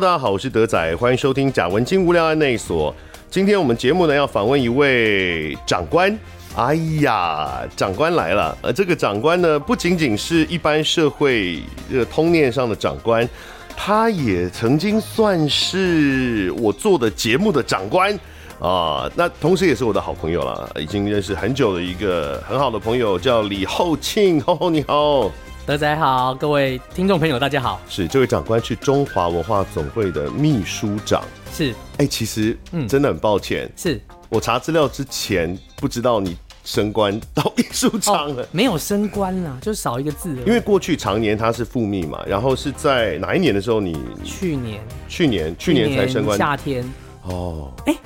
大家好，我是德仔，欢迎收听贾文青无聊案内所。今天我们节目呢要访问一位长官。哎呀，长官来了！而这个长官呢，不仅仅是一般社会这个通念上的长官，他也曾经算是我做的节目的长官啊。那同时也是我的好朋友了，已经认识很久的一个很好的朋友，叫李厚庆。厚厚你好。德仔好，各位听众朋友大家好。是这位长官是中华文化总会的秘书长。是，哎、欸，其实嗯，真的很抱歉，是我查资料之前不知道你升官到秘书长了。哦，没有升官啦，就少一个字。因为过去常年他是副秘嘛，然后是在哪一年的时候你？去年，去年，去年才升官。夏天。哦，哎、欸，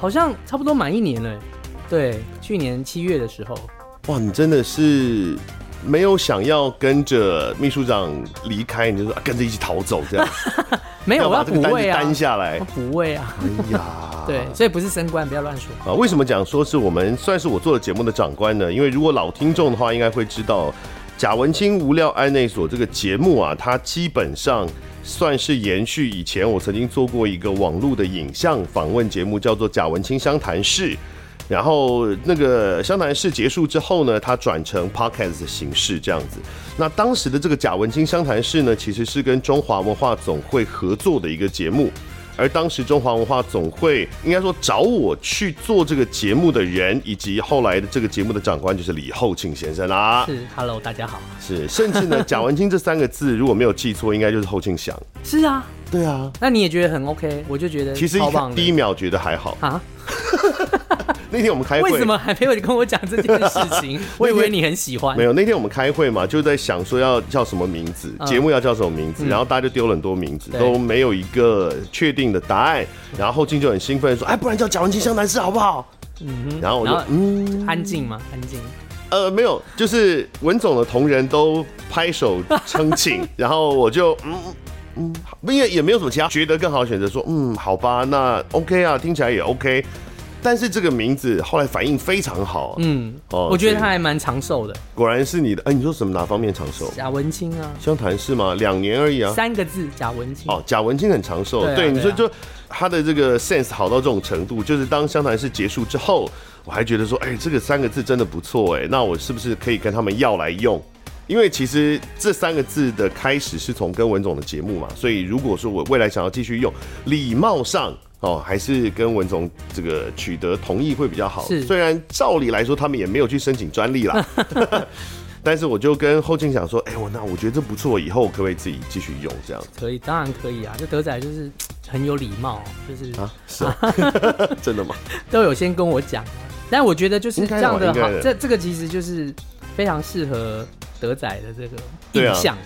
好像差不多满一年了。对，去年七月的时候。哇，你真的是。没有想要跟着秘书长离开，你就说、啊、跟着一起逃走这样？没有，我要补位啊，担下来补位啊。哎呀，对，所以不是升官，不要乱说啊。为什么讲说是我们算是我做的节目的长官呢？因为如果老听众的话，应该会知道贾文清无料案内所这个节目啊，它基本上算是延续以前我曾经做过一个网络的影像访问节目，叫做贾文清相谈室。然后那个湘潭市结束之后呢，它转成 podcast 的形式这样子。那当时的这个贾文清湘潭市呢，其实是跟中华文化总会合作的一个节目。而当时中华文化总会应该说找我去做这个节目的人，以及后来的这个节目的长官就是李厚庆先生啦。是，Hello，大家好。是，甚至呢，贾文清这三个字如果没有记错，应该就是厚庆祥。是啊，对啊。那你也觉得很 OK？我就觉得其实第一秒觉得还好啊。那天我们开会，为什么还没有跟我讲这件事情？我以为你很喜欢。没有，那天我们开会嘛，就在想说要叫什么名字，节目要叫什么名字，然后大家就丢了很多名字，都没有一个确定的答案。然后后庆就很兴奋说：“哎，不然叫贾文青相谈室好不好？”嗯哼。然后我就嗯，安静吗？安静。呃，没有，就是文总的同仁都拍手称庆，然后我就嗯嗯，因为也没有什么其他觉得更好的选择，说嗯，好吧，那 OK 啊，听起来也 OK。但是这个名字后来反应非常好，嗯，哦，我觉得他还蛮长寿的。果然是你的，哎，你说什么哪方面长寿？贾文清啊，湘潭市吗？两年而已啊，三个字，贾文清。哦，贾文清很长寿，对，你说就他的这个 sense 好到这种程度，就是当湘潭市结束之后，我还觉得说，哎，这个三个字真的不错，哎，那我是不是可以跟他们要来用？因为其实这三个字的开始是从跟文总的节目嘛，所以如果说我未来想要继续用，礼貌上。哦，还是跟文总这个取得同意会比较好。是，虽然照理来说他们也没有去申请专利啦，但是我就跟后进想说，哎、欸，我那我觉得这不错，以后可不可以自己继续用这样？可以，当然可以啊。就德仔就是 很有礼貌，就是啊，是啊，真的吗？都有先跟我讲，但我觉得就是这样的好，的这这个其实就是非常适合德仔的这个印象。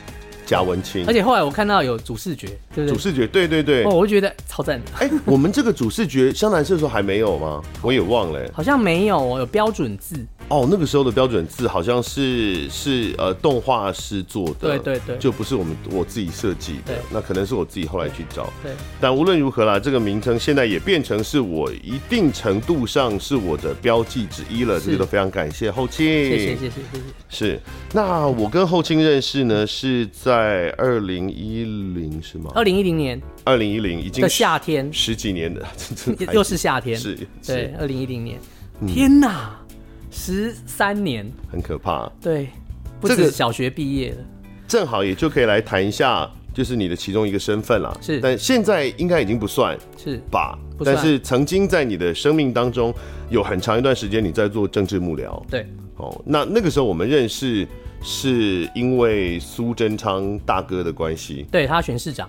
贾文清，而且后来我看到有主视觉，对不对？主视觉，对对对，哦，我就觉得超赞。哎、欸，我们这个主视觉湘南社的时候还没有吗？我也忘了、欸，好像没有哦，有标准字。哦，那个时候的标准字好像是是呃动画师做的，对对对，就不是我们我自己设计的，那可能是我自己后来去找。对，但无论如何啦，这个名称现在也变成是我一定程度上是我的标记之一了，这个都非常感谢后庆，谢谢谢谢谢谢。是，那我跟后庆认识呢是在二零一零是吗？二零一零年，二零一零已经的夏天十几年的，又是夏天，是，对，二零一零年，天哪！十三年，很可怕。对，不止小学毕业了，正好也就可以来谈一下，就是你的其中一个身份啦。是，但现在应该已经不算是吧？但是曾经在你的生命当中，有很长一段时间你在做政治幕僚。对，哦，那那个时候我们认识是因为苏贞昌大哥的关系，对，他选市长。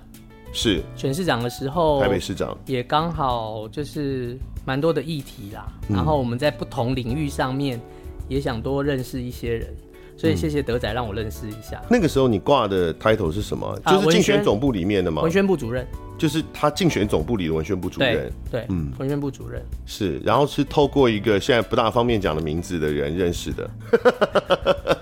是选市长的时候，台北市长也刚好就是蛮多的议题啦。嗯、然后我们在不同领域上面也想多认识一些人，所以谢谢德仔让我认识一下。嗯、那个时候你挂的 title 是什么？就是竞选总部里面的吗？文宣部主任，就是他竞选总部里的文宣部主任。对，对嗯，文宣部主任是，然后是透过一个现在不大方便讲的名字的人认识的。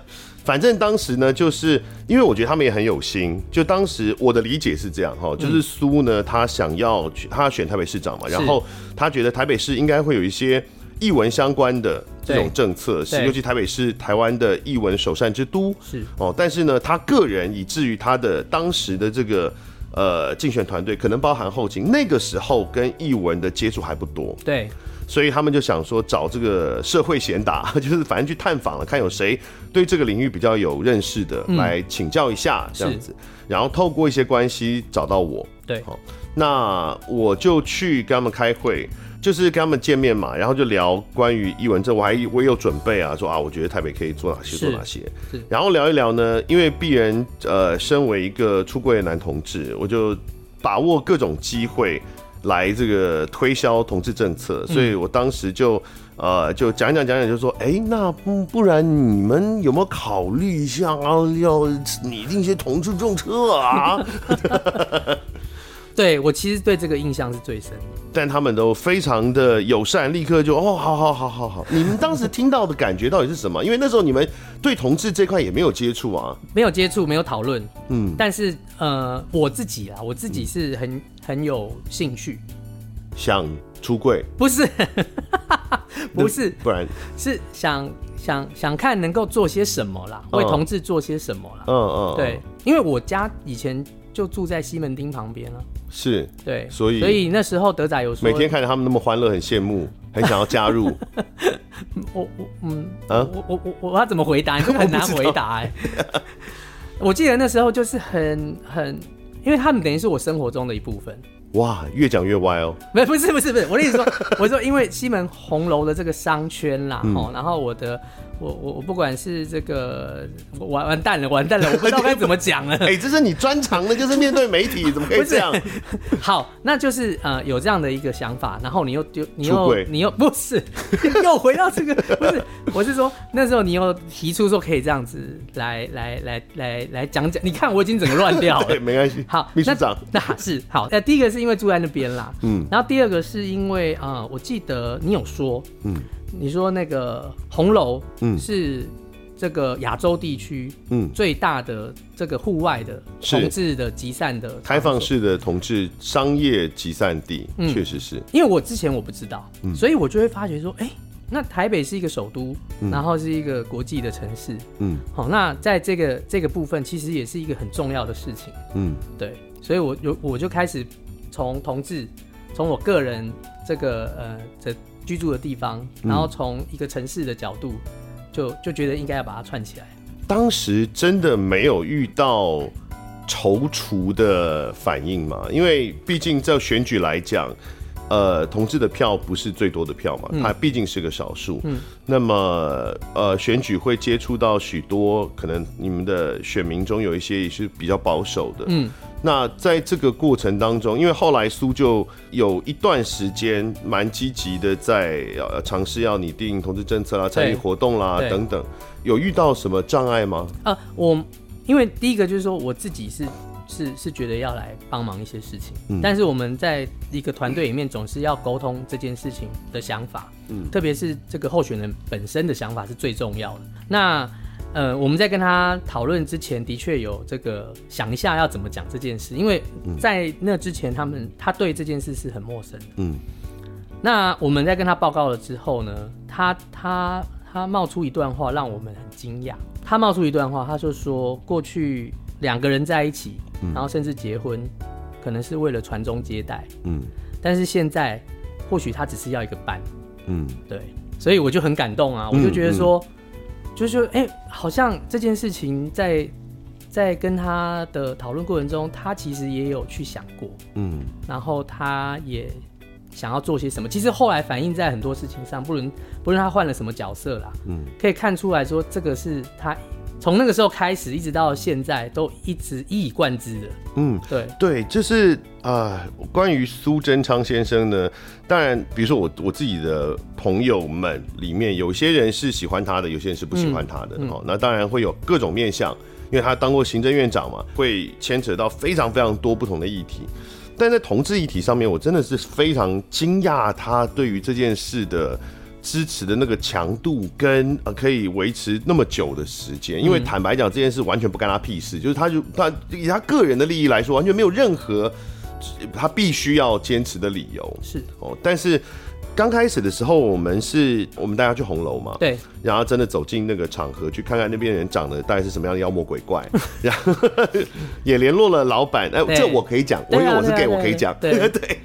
反正当时呢，就是因为我觉得他们也很有心。就当时我的理解是这样哈，就是苏呢，他想要他要选台北市长嘛，然后他觉得台北市应该会有一些译文相关的这种政策，是尤其台北是台湾的译文首善之都，是哦。但是呢，他个人以至于他的当时的这个呃竞选团队，可能包含后勤，那个时候跟译文的接触还不多，对，所以他们就想说找这个社会贤达，就是反正去探访了，看有谁对这个领域比较有认识的，来请教一下这样子，然后透过一些关系找到我，对，好，那我就去跟他们开会。就是跟他们见面嘛，然后就聊关于伊文这，我还我有准备啊，说啊，我觉得台北可以做哪些做哪些，然后聊一聊呢，因为鄙人呃，身为一个出柜的男同志，我就把握各种机会来这个推销同志政策，所以我当时就呃就讲讲讲讲，就说，哎、欸，那不不然你们有没有考虑一下啊，要拟定一些同志政策啊？对，我其实对这个印象是最深的，但他们都非常的友善，立刻就哦，好好好好好。你们当时听到的感觉到底是什么？因为那时候你们对同志这块也没有接触啊，没有接触，没有讨论，嗯。但是呃，我自己啊，我自己是很很有兴趣，想出柜，不是，不是，不然，是想想想看能够做些什么啦，为同志做些什么啦。嗯嗯，对，因为我家以前就住在西门町旁边啊。是对，所以所以那时候德仔有说，每天看着他们那么欢乐，很羡慕，很想要加入。我我嗯啊，我我我我要怎么回答？你 就很难回答哎、欸。我，我记得那时候就是很很，因为他们等于是我生活中的一部分。哇，越讲越歪哦！没不是不是不是，我的意思说，我说因为西门红楼的这个商圈啦，哦、嗯，然后我的。我我我不管是这个完完蛋了完蛋了，我不知道该怎么讲了。哎、欸，这是你专长的，就是面对媒体，怎么可以这样？好，那就是呃有这样的一个想法，然后你又丢你又你又不是 又回到这个不是，我是说那时候你又提出说可以这样子来来来来来讲讲，你看我已经整个乱掉了。对，没关系。好，秘书长，那是好。呃，第一个是因为住在那边啦，嗯，然后第二个是因为啊、呃，我记得你有说，嗯。你说那个红楼，嗯，是这个亚洲地区，嗯，最大的这个户外的同志的集散的开放式的同志商业集散地，确实是。因为我之前我不知道，所以我就会发觉说，哎，那台北是一个首都，然后是一个国际的城市，嗯，好，那在这个这个部分，其实也是一个很重要的事情，嗯，对，所以我有我就开始从同志，从我个人这个呃这。居住的地方，然后从一个城市的角度，就就觉得应该要把它串起来。当时真的没有遇到踌躇的反应嘛？因为毕竟在选举来讲，呃，同志的票不是最多的票嘛，它毕竟是个少数。嗯。那么，呃，选举会接触到许多可能你们的选民中有一些也是比较保守的。嗯。那在这个过程当中，因为后来苏就有一段时间蛮积极的在呃尝试要拟定同志政策啦、参与活动啦等等，有遇到什么障碍吗？呃，我因为第一个就是说我自己是是是觉得要来帮忙一些事情，嗯，但是我们在一个团队里面总是要沟通这件事情的想法，嗯，特别是这个候选人本身的想法是最重要的。那呃，我们在跟他讨论之前，的确有这个想一下要怎么讲这件事，因为在那之前，他们他对这件事是很陌生的。嗯，那我们在跟他报告了之后呢，他他他冒出一段话，让我们很惊讶。他冒出一段话，他就说，过去两个人在一起，然后甚至结婚，可能是为了传宗接代。嗯，但是现在或许他只是要一个伴。嗯，对，所以我就很感动啊，我就觉得说。就是说，哎、欸，好像这件事情在在跟他的讨论过程中，他其实也有去想过，嗯，然后他也想要做些什么。其实后来反映在很多事情上，不论不论他换了什么角色啦，嗯，可以看出来说，这个是他。从那个时候开始，一直到现在，都一直一以贯之的。嗯，对对，就是啊、呃，关于苏贞昌先生呢，当然，比如说我我自己的朋友们里面，有些人是喜欢他的，有些人是不喜欢他的。哦、嗯嗯，那当然会有各种面向，因为他当过行政院长嘛，会牵扯到非常非常多不同的议题。但在同志议题上面，我真的是非常惊讶他对于这件事的。支持的那个强度跟呃可以维持那么久的时间，因为坦白讲这件事完全不干他屁事，就是他就他以他个人的利益来说，完全没有任何他必须要坚持的理由。是。哦，但是刚开始的时候，我们是我们大家去红楼嘛，对，然后真的走进那个场合，去看看那边人长得大概是什么样的妖魔鬼怪，然后也联络了老板，哎，这我可以讲，我因为我是 gay，我可以讲，对 对，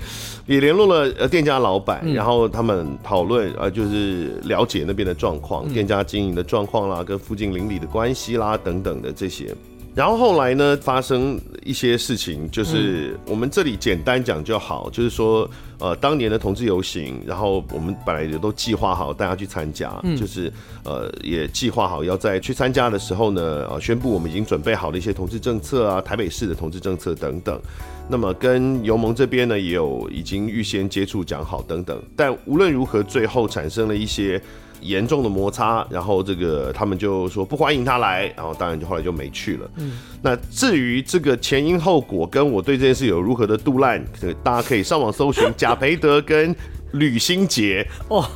也联络了呃店家老板，然后他们讨论呃就是了解那边的状况，店家经营的状况啦，跟附近邻里的关系啦等等的这些。然后后来呢，发生一些事情，就是我们这里简单讲就好，就是说，呃，当年的同志游行，然后我们本来也都计划好大家去参加，就是呃，也计划好要在去参加的时候呢，呃，宣布我们已经准备好了一些同志政策啊，台北市的同志政策等等。那么跟游盟这边呢，也有已经预先接触讲好等等。但无论如何，最后产生了一些。严重的摩擦，然后这个他们就说不欢迎他来，然后当然就后来就没去了。嗯，那至于这个前因后果，跟我对这件事有如何的杜烂，大家可以上网搜寻贾培德跟吕新杰哦。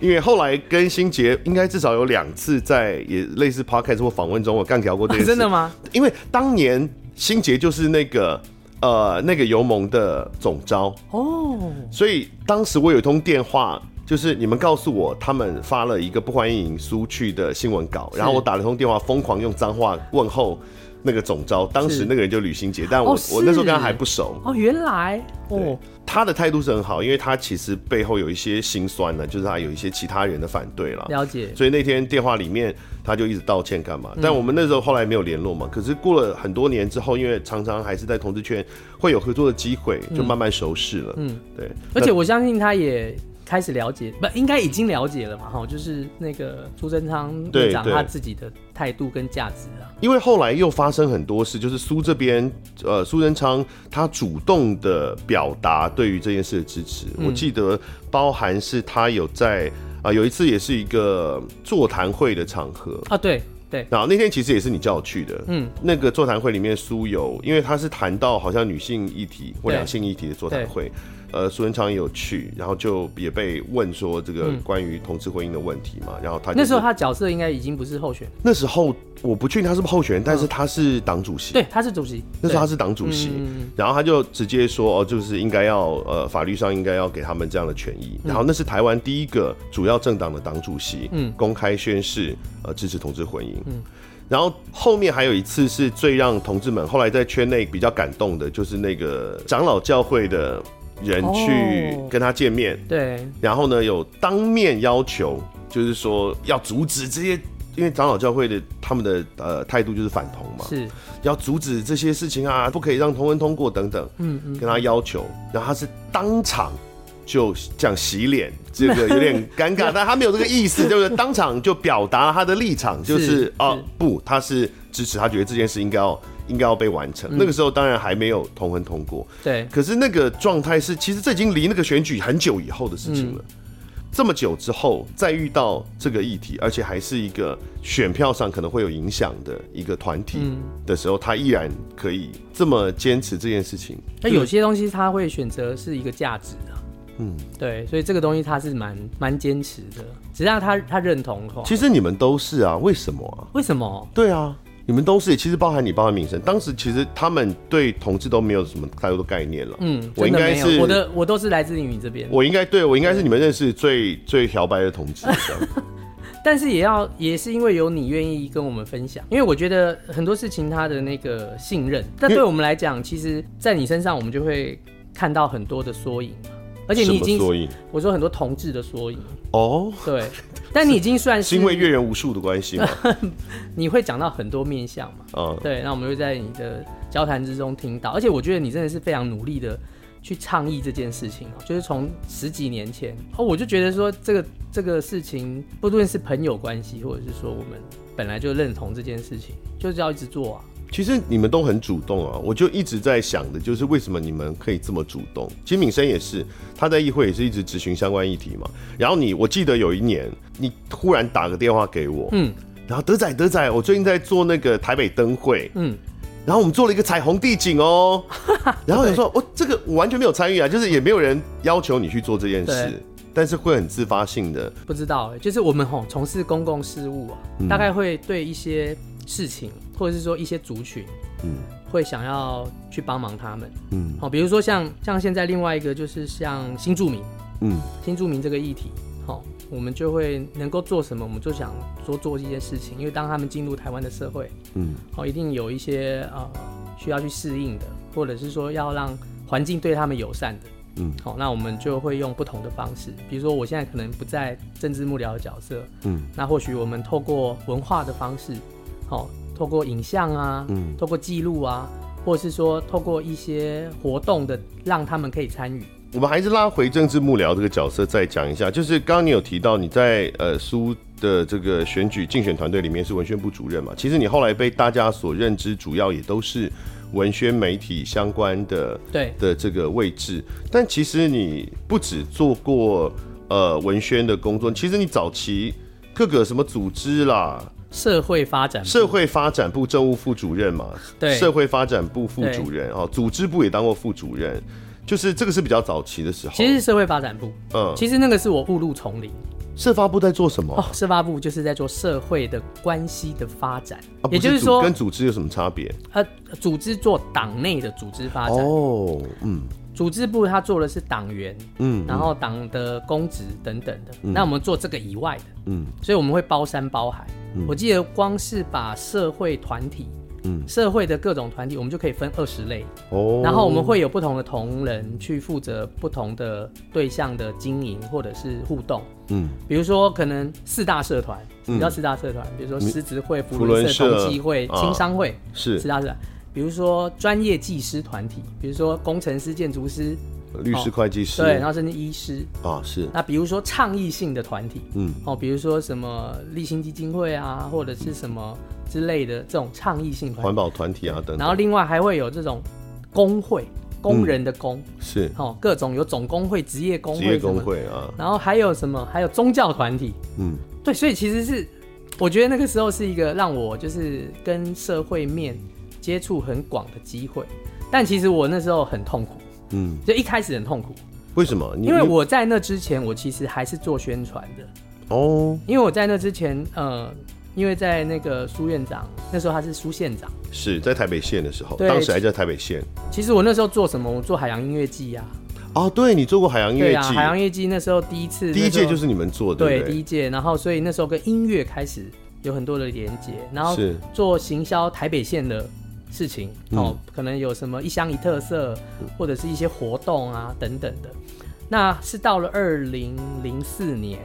因为后来跟新杰应该至少有两次在也类似 podcast 或访问中，我干聊过这件事。真的吗？因为当年新杰就是那个呃那个游盟的总招哦，所以当时我有一通电话。就是你们告诉我，他们发了一个不欢迎苏去的新闻稿，然后我打了通电话，疯狂用脏话问候那个总招。当时那个人就吕新杰，但我、哦、我那时候跟他还不熟。哦，原来哦，他的态度是很好，因为他其实背后有一些心酸呢，就是他有一些其他人的反对了。了解。所以那天电话里面他就一直道歉干嘛？但我们那时候后来没有联络嘛。可是过了很多年之后，因为常常还是在同志圈会有合作的机会，就慢慢熟识了。嗯，对。而且我相信他也。开始了解，不应该已经了解了嘛？哈，就是那个苏贞昌队长他自己的态度跟价值啊。因为后来又发生很多事，就是苏这边，呃，苏贞昌他主动的表达对于这件事的支持。嗯、我记得包含是他有在啊、呃，有一次也是一个座谈会的场合啊，对对。然后那天其实也是你叫我去的，嗯，那个座谈会里面苏有，因为他是谈到好像女性议题或两性议题的座谈会。呃，苏文昌也有去，然后就也被问说这个关于同志婚姻的问题嘛，嗯、然后他、就是、那时候他角色应该已经不是候选，那时候我不确定他是不是候选人，但是他是党主席，对，他是主席，那时候他是党主席，嗯、然后他就直接说哦，就是应该要呃法律上应该要给他们这样的权益，然后那是台湾第一个主要政党的党主席，嗯，公开宣誓呃支持同志婚姻，嗯，然后后面还有一次是最让同志们后来在圈内比较感动的，就是那个长老教会的。人去跟他见面，对，然后呢，有当面要求，就是说要阻止这些，因为长老教会的他们的呃态度就是反同嘛，是。要阻止这些事情啊，不可以让同婚通过等等，嗯嗯，跟他要求，然后他是当场就讲洗脸，这个有点尴尬，但他没有这个意思，就是当场就表达他的立场，就是哦不，他是支持，他觉得这件事应该要。应该要被完成。那个时候当然还没有同婚通过，对。可是那个状态是，其实这已经离那个选举很久以后的事情了。这么久之后再遇到这个议题，而且还是一个选票上可能会有影响的一个团体的时候，他依然可以这么坚持这件事情。那有些东西他会选择是一个价值啊，嗯，对。所以这个东西他是蛮蛮坚持的，只要他他认同的话。其实你们都是啊，为什么啊？为什么？对啊。你们都是，其实包含你，包含敏生。当时其实他们对同志都没有什么太多的概念了。嗯，我应该是我的，我都是来自于你这边。我应该对我应该是你们认识最最漂白的同志。但是也要也是因为有你愿意跟我们分享，因为我觉得很多事情他的那个信任，但对我们来讲，其实在你身上我们就会看到很多的缩影。而且你已经，我说很多同志的缩影。哦，对，但你已经算是，是因为阅人无数的关系吗？你会讲到很多面相嘛？嗯，对，那我们会在你的交谈之中听到，而且我觉得你真的是非常努力的去倡议这件事情，就是从十几年前。哦，我就觉得说这个这个事情，不论是朋友关系，或者是说我们本来就认同这件事情，就是要一直做啊。其实你们都很主动啊，我就一直在想的，就是为什么你们可以这么主动？其实敏生也是，他在议会也是一直咨询相关议题嘛。然后你，我记得有一年，你忽然打个电话给我，嗯，然后德仔德仔，我最近在做那个台北灯会，嗯，然后我们做了一个彩虹地景哦，然后你说，我这个我完全没有参与啊，就是也没有人要求你去做这件事，但是会很自发性的。不知道，就是我们吼从事公共事务啊，大概会对一些。事情，或者是说一些族群，嗯，会想要去帮忙他们，嗯，好，比如说像像现在另外一个就是像新住民，嗯，新住民这个议题，好，我们就会能够做什么，我们就想多做这件事情，因为当他们进入台湾的社会，嗯，好，一定有一些呃需要去适应的，或者是说要让环境对他们友善的，嗯，好，那我们就会用不同的方式，比如说我现在可能不在政治幕僚的角色，嗯，那或许我们透过文化的方式，好，透过影像啊，嗯，透过记录啊。或是说，透过一些活动的，让他们可以参与。我们还是拉回政治幕僚这个角色再讲一下。就是刚刚你有提到你在呃苏的这个选举竞选团队里面是文宣部主任嘛？其实你后来被大家所认知，主要也都是文宣媒体相关的对的这个位置。但其实你不止做过呃文宣的工作，其实你早期各个什么组织啦。社会发展社会发展部政务副主任嘛，对，社会发展部副主任哦，组织部也当过副主任，就是这个是比较早期的时候。其实是社会发展部，嗯，其实那个是我误入丛林。社发部在做什么？哦，社发部就是在做社会的关系的发展，啊、也就是说跟组织有什么差别？呃，组织做党内的组织发展哦，嗯。组织部他做的是党员，嗯，然后党的公职等等的。嗯、那我们做这个以外的，嗯，所以我们会包山包海。嗯、我记得光是把社会团体，嗯，社会的各种团体，我们就可以分二十类。哦，然后我们会有不同的同仁去负责不同的对象的经营或者是互动。嗯，比如说可能四大社团，你知道四大社团？比如说狮子会、福利社、同济会、青商会，是四大社团。比如说专业技师团体，比如说工程师、建筑师、律师、会计师，对，然后甚至医师啊，是。那比如说倡议性的团体，嗯，哦，比如说什么立新基金会啊，或者是什么之类的这种倡议性团体，环保团体啊等等。然后另外还会有这种工会，工人的工、嗯、是，哦，各种有总工会、职业工会、职业工会啊。然后还有什么？还有宗教团体，嗯，对，所以其实是我觉得那个时候是一个让我就是跟社会面。接触很广的机会，但其实我那时候很痛苦，嗯，就一开始很痛苦。为什么？因为我在那之前，我其实还是做宣传的哦。因为我在那之前，呃，因为在那个苏院长那时候他是苏县长，是在台北县的时候，当时还在台北县。其实我那时候做什么？我做海洋音乐季呀。哦，对，你做过海洋音乐季，海洋音乐季那时候第一次，第一届就是你们做的，对，第一届。然后所以那时候跟音乐开始有很多的连接，然后做行销台北县的。事情哦，可能有什么一乡一特色，或者是一些活动啊等等的。那是到了二零零四年，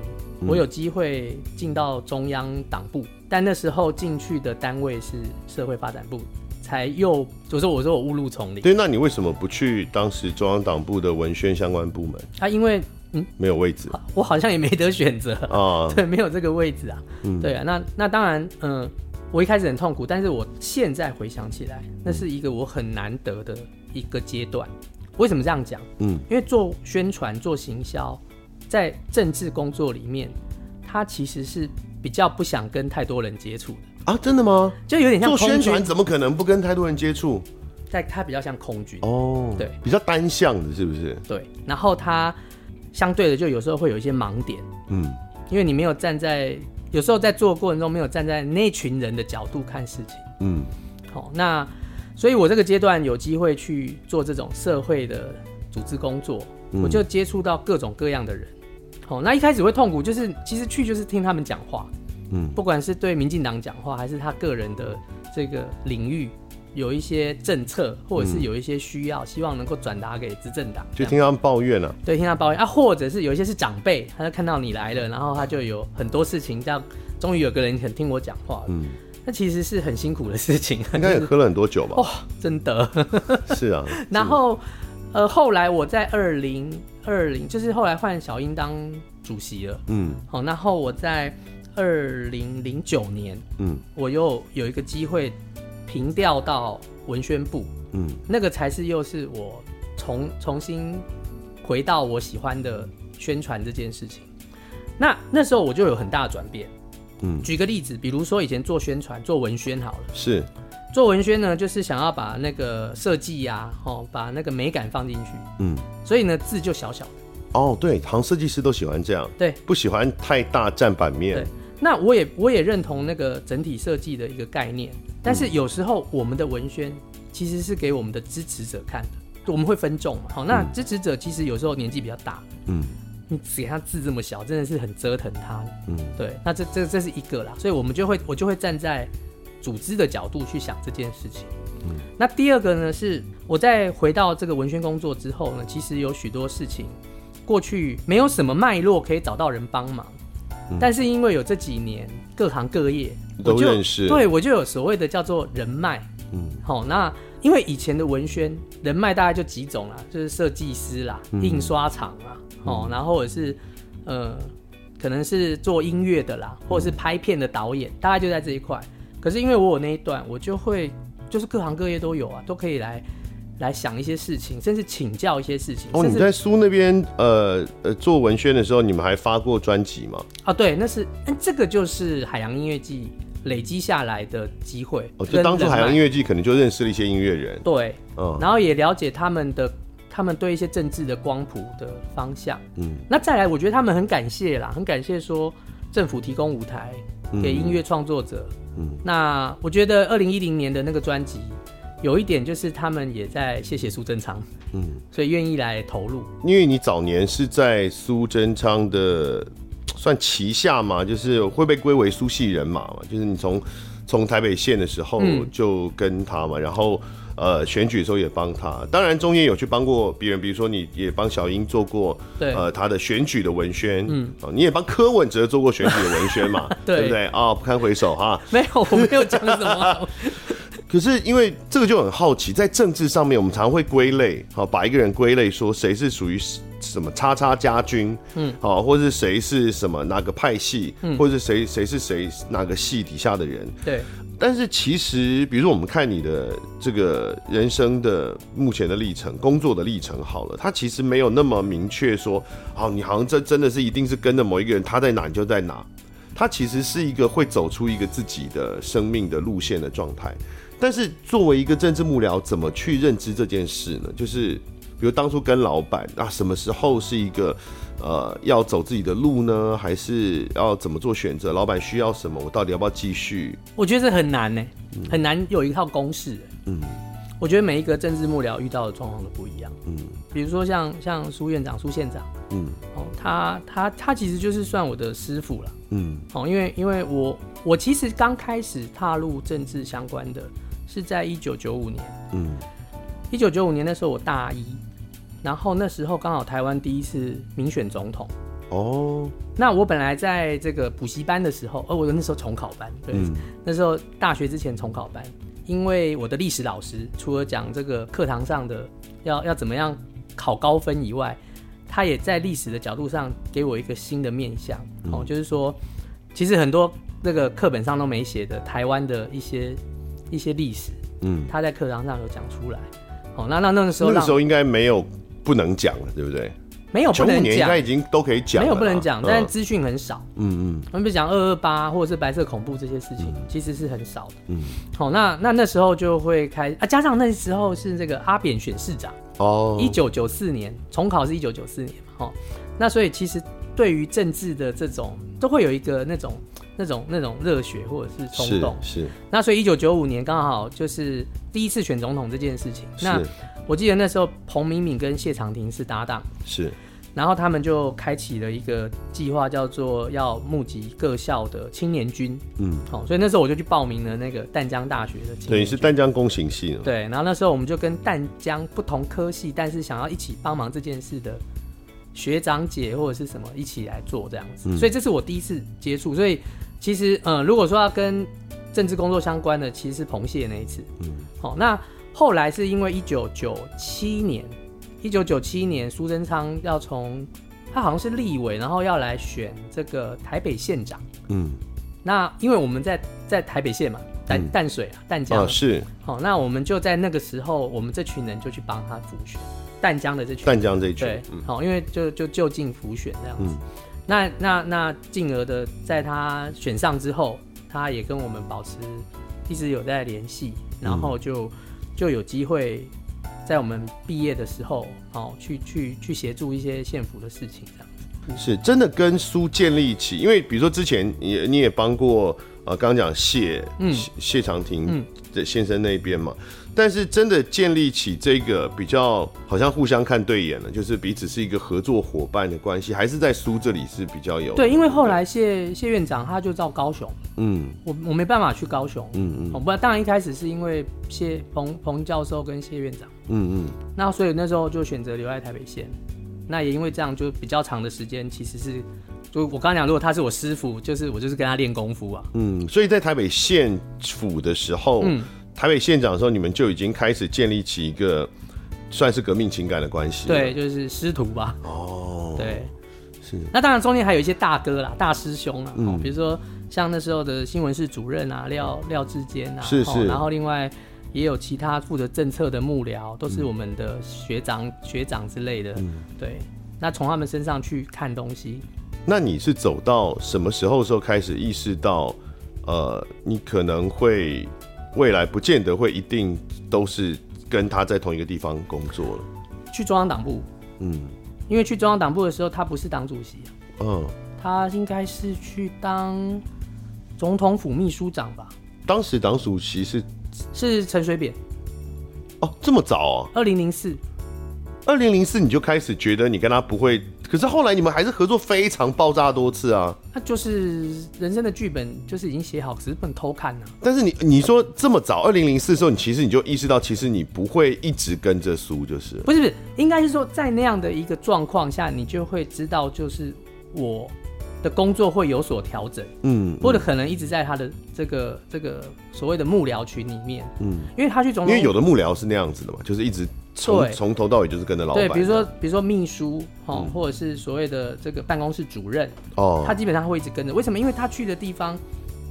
我有机会进到中央党部，但那时候进去的单位是社会发展部，才又就说我说我误入丛林。对，那你为什么不去当时中央党部的文宣相关部门？啊，因为嗯没有位置，我好像也没得选择啊，对，没有这个位置啊，嗯，对啊，那那当然嗯。我一开始很痛苦，但是我现在回想起来，那是一个我很难得的一个阶段。为什么这样讲？嗯，因为做宣传、做行销，在政治工作里面，他其实是比较不想跟太多人接触的啊。真的吗？就有点像做宣传，怎么可能不跟太多人接触？在他比较像空军哦，对，比较单向的，是不是？对。然后他相对的，就有时候会有一些盲点，嗯，因为你没有站在。有时候在做的过程中，没有站在那群人的角度看事情。嗯，好，那所以我这个阶段有机会去做这种社会的组织工作，嗯、我就接触到各种各样的人。好，那一开始会痛苦，就是其实去就是听他们讲话。嗯，不管是对民进党讲话，还是他个人的这个领域。有一些政策，或者是有一些需要，嗯、希望能够转达给执政党，就听他们抱怨了、啊。对，听他抱怨啊，或者是有一些是长辈，他就看到你来了，然后他就有很多事情，这样终于有个人肯听我讲话。嗯，那其实是很辛苦的事情。应该也喝了很多酒吧？哇、哦，真的。是啊。然后，呃，后来我在二零二零，就是后来换小英当主席了。嗯。好，然后我在二零零九年，嗯，我又有一个机会。平调到文宣部，嗯，那个才是又是我重重新回到我喜欢的宣传这件事情。那那时候我就有很大的转变，嗯，举个例子，比如说以前做宣传做文宣好了，是做文宣呢，就是想要把那个设计呀，哦，把那个美感放进去，嗯，所以呢字就小小的。哦，对，好像设计师都喜欢这样，对，不喜欢太大占版面。对，那我也我也认同那个整体设计的一个概念。但是有时候我们的文宣其实是给我们的支持者看的，我们会分众嘛。好，那支持者其实有时候年纪比较大，嗯，你只给他字这么小，真的是很折腾他。嗯，对，那这这这是一个啦，所以我们就会我就会站在组织的角度去想这件事情。嗯，那第二个呢，是我在回到这个文宣工作之后呢，其实有许多事情过去没有什么脉络可以找到人帮忙，嗯，但是因为有这几年各行各业都认识，对我就有所谓的叫做人脉。嗯，好，那因为以前的文宣人脉大概就几种啦，就是设计师啦、嗯、印刷厂啦。哦，然后或者是，呃，可能是做音乐的啦，或者是拍片的导演，大概就在这一块。可是因为我有那一段，我就会就是各行各业都有啊，都可以来来想一些事情，甚至请教一些事情。哦，你在苏那边呃呃做文宣的时候，你们还发过专辑吗？啊，对，那是，这个就是海洋音乐季累积下来的机会。哦，就当初海洋音乐季可能就认识了一些音乐人。对，嗯，然后也了解他们的。他们对一些政治的光谱的方向，嗯，那再来，我觉得他们很感谢啦，很感谢说政府提供舞台给音乐创作者，嗯，那我觉得二零一零年的那个专辑，有一点就是他们也在谢谢苏贞昌，嗯，所以愿意来投入。因为你早年是在苏贞昌的算旗下嘛，就是会被归为苏系人马嘛，就是你从从台北县的时候就跟他嘛，嗯、然后。呃，选举的时候也帮他，当然中间有去帮过别人，比如说你也帮小英做过，对，呃，他的选举的文宣，嗯，哦，你也帮柯文哲做过选举的文宣嘛，对，对不对？啊、哦，不堪回首哈，没有，我没有讲什么。可是因为这个就很好奇，在政治上面，我们常会归类，好，把一个人归类，说谁是属于什么叉叉家军，嗯，好，或者是谁是什么哪个派系，嗯，或者是谁谁是谁哪个系底下的人，对。但是其实，比如说我们看你的这个人生的目前的历程、工作的历程，好了，他其实没有那么明确说，哦，你好像真真的是一定是跟着某一个人，他在哪你就在哪。他其实是一个会走出一个自己的生命的路线的状态。但是作为一个政治幕僚，怎么去认知这件事呢？就是比如当初跟老板啊，什么时候是一个？呃，要走自己的路呢，还是要怎么做选择？老板需要什么？我到底要不要继续？我觉得这很难呢，嗯、很难有一套公式。嗯，我觉得每一个政治幕僚遇到的状况都不一样。嗯，比如说像像苏院长、苏县长，嗯，哦，他他他其实就是算我的师傅了。嗯，哦，因为因为我我其实刚开始踏入政治相关的，是在一九九五年。嗯，一九九五年那时候我大一。然后那时候刚好台湾第一次民选总统。哦，那我本来在这个补习班的时候，哦，我那时候重考班，对，嗯、那时候大学之前重考班，因为我的历史老师除了讲这个课堂上的要要怎么样考高分以外，他也在历史的角度上给我一个新的面向，嗯、哦，就是说其实很多那个课本上都没写的台湾的一些一些历史，嗯，他在课堂上有讲出来，哦，那那那个时候那个时候应该没有。不能讲了，对不对？没有不能讲，应该已经都可以讲。没有不能讲，但是资讯很少。嗯嗯，我们比如讲二二八或者是白色恐怖这些事情，嗯、其实是很少的。嗯，好，那那那时候就会开啊，加上那时候是这个阿扁选市长哦，一九九四年重考是一九九四年嘛，哈，那所以其实对于政治的这种都会有一个那种那种那种热血或者是冲动。是，是。那所以一九九五年刚好就是第一次选总统这件事情，是。那。我记得那时候彭明敏跟谢长廷是搭档，是，然后他们就开启了一个计划，叫做要募集各校的青年军，嗯，好，所以那时候我就去报名了那个淡江大学的青年军，对，是淡江工行系，对，然后那时候我们就跟淡江不同科系，但是想要一起帮忙这件事的学长姐或者是什么一起来做这样子，嗯、所以这是我第一次接触，所以其实嗯、呃，如果说要跟政治工作相关的，其实是彭谢那一次，嗯，好，那。后来是因为一九九七年，一九九七年苏贞昌要从他好像是立委，然后要来选这个台北县长。嗯，那因为我们在在台北县嘛，淡淡水啊，淡江、哦、是。好，那我们就在那个时候，我们这群人就去帮他辅选淡江的这群。淡江这一群。对，好、嗯，因为就就就近浮选这样子。嗯、那那那进而的，在他选上之后，他也跟我们保持一直有在联系，然后就。嗯就有机会在我们毕业的时候，哦，去去去协助一些县府的事情，这样子是真的跟苏建立起，因为比如说之前你你也帮过呃，刚刚讲谢嗯谢长廷的先生那边嘛，嗯、但是真的建立起这个比较好像互相看对眼了，就是彼此是一个合作伙伴的关系，还是在苏这里是比较有。对，因为后来谢谢院长他就到高雄，嗯，我我没办法去高雄，嗯嗯，我，不然当然一开始是因为谢彭彭教授跟谢院长，嗯嗯，那所以那时候就选择留在台北县，那也因为这样就比较长的时间，其实是就我刚刚讲，如果他是我师傅，就是我就是跟他练功夫啊，嗯，所以在台北县府的时候，嗯。台北县长的时候，你们就已经开始建立起一个算是革命情感的关系。对，就是师徒吧。哦，对，是。那当然中间还有一些大哥啦、大师兄啊，嗯，比如说像那时候的新闻室主任啊，廖廖志坚啊，是是。然后另外也有其他负责政策的幕僚，都是我们的学长、嗯、学长之类的。嗯，对。那从他们身上去看东西。那你是走到什么时候的时候开始意识到，呃，你可能会。未来不见得会一定都是跟他在同一个地方工作了。去中央党部，嗯，因为去中央党部的时候，他不是党主席，嗯，他应该是去当总统府秘书长吧。当时党主席是是陈水扁。哦，这么早啊？二零零四，二零零四你就开始觉得你跟他不会。可是后来你们还是合作非常爆炸多次啊！那就是人生的剧本，就是已经写好，只是不能偷看呢、啊。但是你你说这么早，二零零四的时候，你其实你就意识到，其实你不会一直跟着苏，就是不是不是，应该是说在那样的一个状况下，你就会知道，就是我的工作会有所调整，嗯，或者可能一直在他的这个这个所谓的幕僚群里面，嗯，因为他去总统，因为有的幕僚是那样子的嘛，就是一直。从从头到尾就是跟着老板。对，比如说比如说秘书哦、嗯，或者是所谓的这个办公室主任哦，他基本上会一直跟着。为什么？因为他去的地方，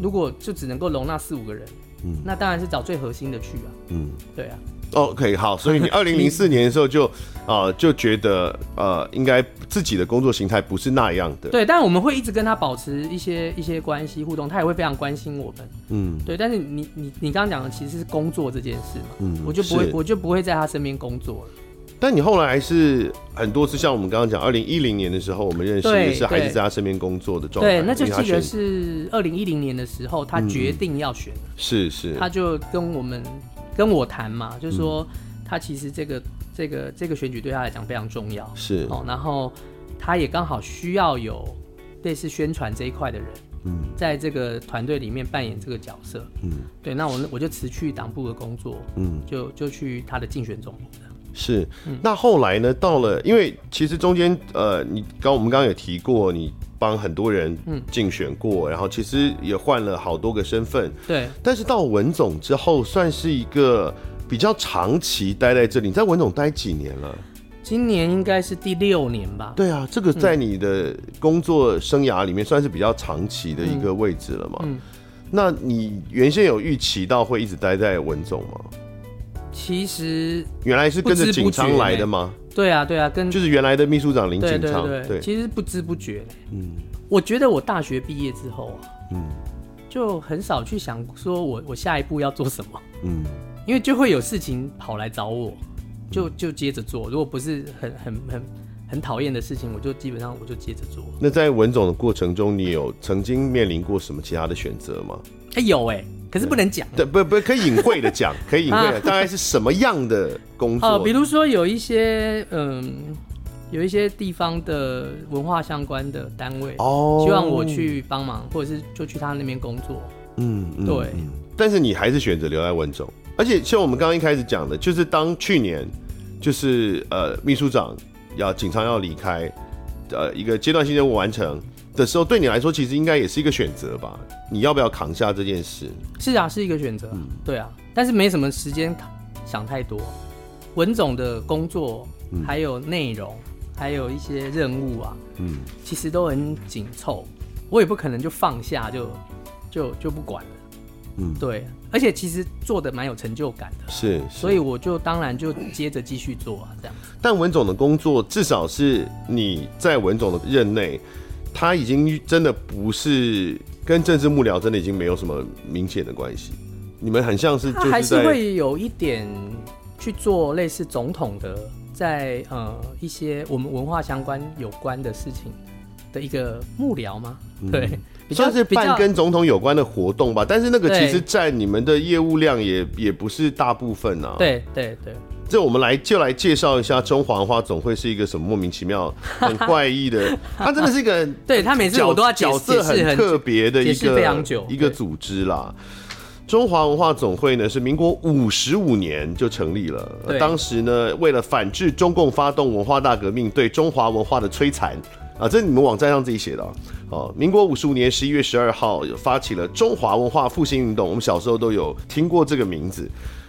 如果就只能够容纳四五个人，嗯，那当然是找最核心的去啊。嗯，对啊。OK，好，所以你二零零四年的时候就啊、呃、就觉得呃应该自己的工作形态不是那样的。对，但我们会一直跟他保持一些一些关系互动，他也会非常关心我们。嗯，对。但是你你你刚刚讲的其实是工作这件事嘛，嗯，我就不会我就不会在他身边工作了。但你后来还是很多次，像我们刚刚讲，二零一零年的时候我们认识也是还是在他身边工作的状态。对，那就记得是二零一零年的时候，他决定要选，嗯、是是，他就跟我们跟我谈嘛，就是说。嗯。他其实这个这个这个选举对他来讲非常重要，是。哦，然后他也刚好需要有类似宣传这一块的人，嗯，在这个团队里面扮演这个角色，嗯，对，那我我就辞去党部的工作，嗯，就就去他的竞选总部的。是，那后来呢？到了，因为其实中间呃，你刚我们刚刚有提过，你帮很多人竞选过，嗯，然后其实也换了好多个身份，对，但是到文总之后，算是一个。比较长期待在这里，你在文总待几年了？今年应该是第六年吧。对啊，这个在你的工作生涯里面算是比较长期的一个位置了嘛。嗯，那你原先有预期到会一直待在文总吗？其实原来是跟着景昌来的吗？对啊，对啊，跟就是原来的秘书长林景昌。对对对，对，其实不知不觉。嗯，我觉得我大学毕业之后啊，嗯，就很少去想说我我下一步要做什么。嗯。因为就会有事情跑来找我，就就接着做。如果不是很很很很讨厌的事情，我就基本上我就接着做。那在文总的过程中，你有曾经面临过什么其他的选择吗？哎、欸，有哎、欸，可是不能讲。对，不不可以隐晦的讲，可以隐晦的，大概是什么样的工作？哦、呃，比如说有一些嗯，有一些地方的文化相关的单位哦，希望我去帮忙，或者是就去他那边工作。嗯，嗯对。但是你还是选择留在温州。而且像我们刚刚一开始讲的，就是当去年就是呃秘书长要警察要离开，呃一个阶段性任务完成的时候，对你来说其实应该也是一个选择吧？你要不要扛下这件事？是啊，是一个选择。嗯，对啊，但是没什么时间想太多。文总的工作还有内容，嗯，还有一些任务啊，嗯，其实都很紧凑，我也不可能就放下就就就不管了。嗯，对，而且其实做的蛮有成就感的，是，是，所以我就当然就接着继续做啊，这样。但文总的工作，至少是你在文总的任内，他已经真的不是跟政治幕僚，真的已经没有什么明显的关系。你们很像是，就是还是会有一点去做类似总统的，在呃一些我们文化相关有关的事情的一个幕僚吗？嗯、对，算是办跟总统有关的活动吧。但是那个其实占你们的业务量也也不是大部分啊。对对对。这我们来就来介绍一下中华文化总会是一个什么莫名其妙、很怪异的。它真的是一个，对他每次我都要角色很特别的一个一个组织啦。中华文化总会呢是民国五十五年就成立了，当时呢为了反制中共发动文化大革命对中华文化的摧残啊，这是你们网站上自己写的哦。民国五十五年十一月十二号发起了中华文化复兴运动，我们小时候都有听过这个名字。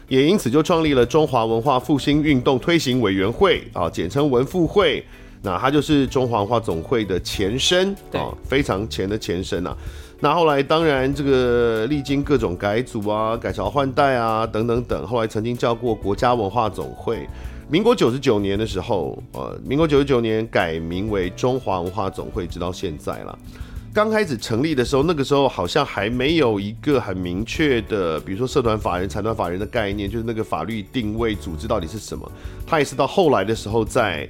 也因此就创立了中华文化复兴运动推行委员会啊，简称文复会。那它就是中华文化总会的前身啊，非常前的前身啊。那后来当然这个历经各种改组啊、改朝换代啊等等等，后来曾经叫过国家文化总会。民国九十九年的时候，呃，民国九十九年改名为中华文化总会，直到现在了。刚开始成立的时候，那个时候好像还没有一个很明确的，比如说社团法人、财团法人的概念，就是那个法律定位组织到底是什么。它也是到后来的时候再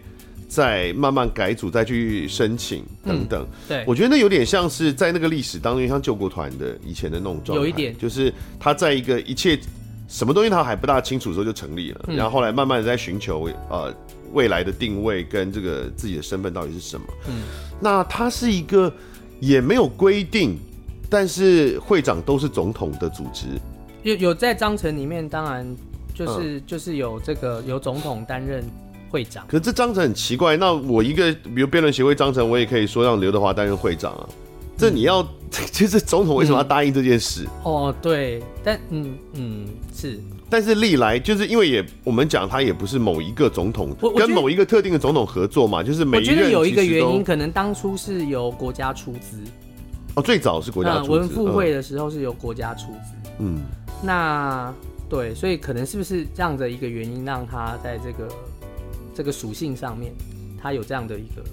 再慢慢改组，再去申请等等。嗯、对，我觉得那有点像是在那个历史当中，像救国团的以前的那种状态，有一点，就是他在一个一切什么东西他还不大清楚的时候就成立了，嗯、然后后来慢慢的在寻求呃未来的定位跟这个自己的身份到底是什么。嗯，那它是一个。也没有规定，但是会长都是总统的组织。有有在章程里面，当然就是、嗯、就是有这个由总统担任会长。可是这章程很奇怪，那我一个比如辩论协会章程，我也可以说让刘德华担任会长啊。这你要，其实总统为什么要答应这件事？嗯、哦，对，但嗯嗯是。但是历来就是因为也我们讲他也不是某一个总统跟某一个特定的总统合作嘛，就是每一任。我觉得有一个原因，可能当初是由国家出资。哦，最早是国家出资。文复会的时候是由国家出资。嗯。那对，所以可能是不是这样的一个原因，让他在这个这个属性上面，他有这样的一个、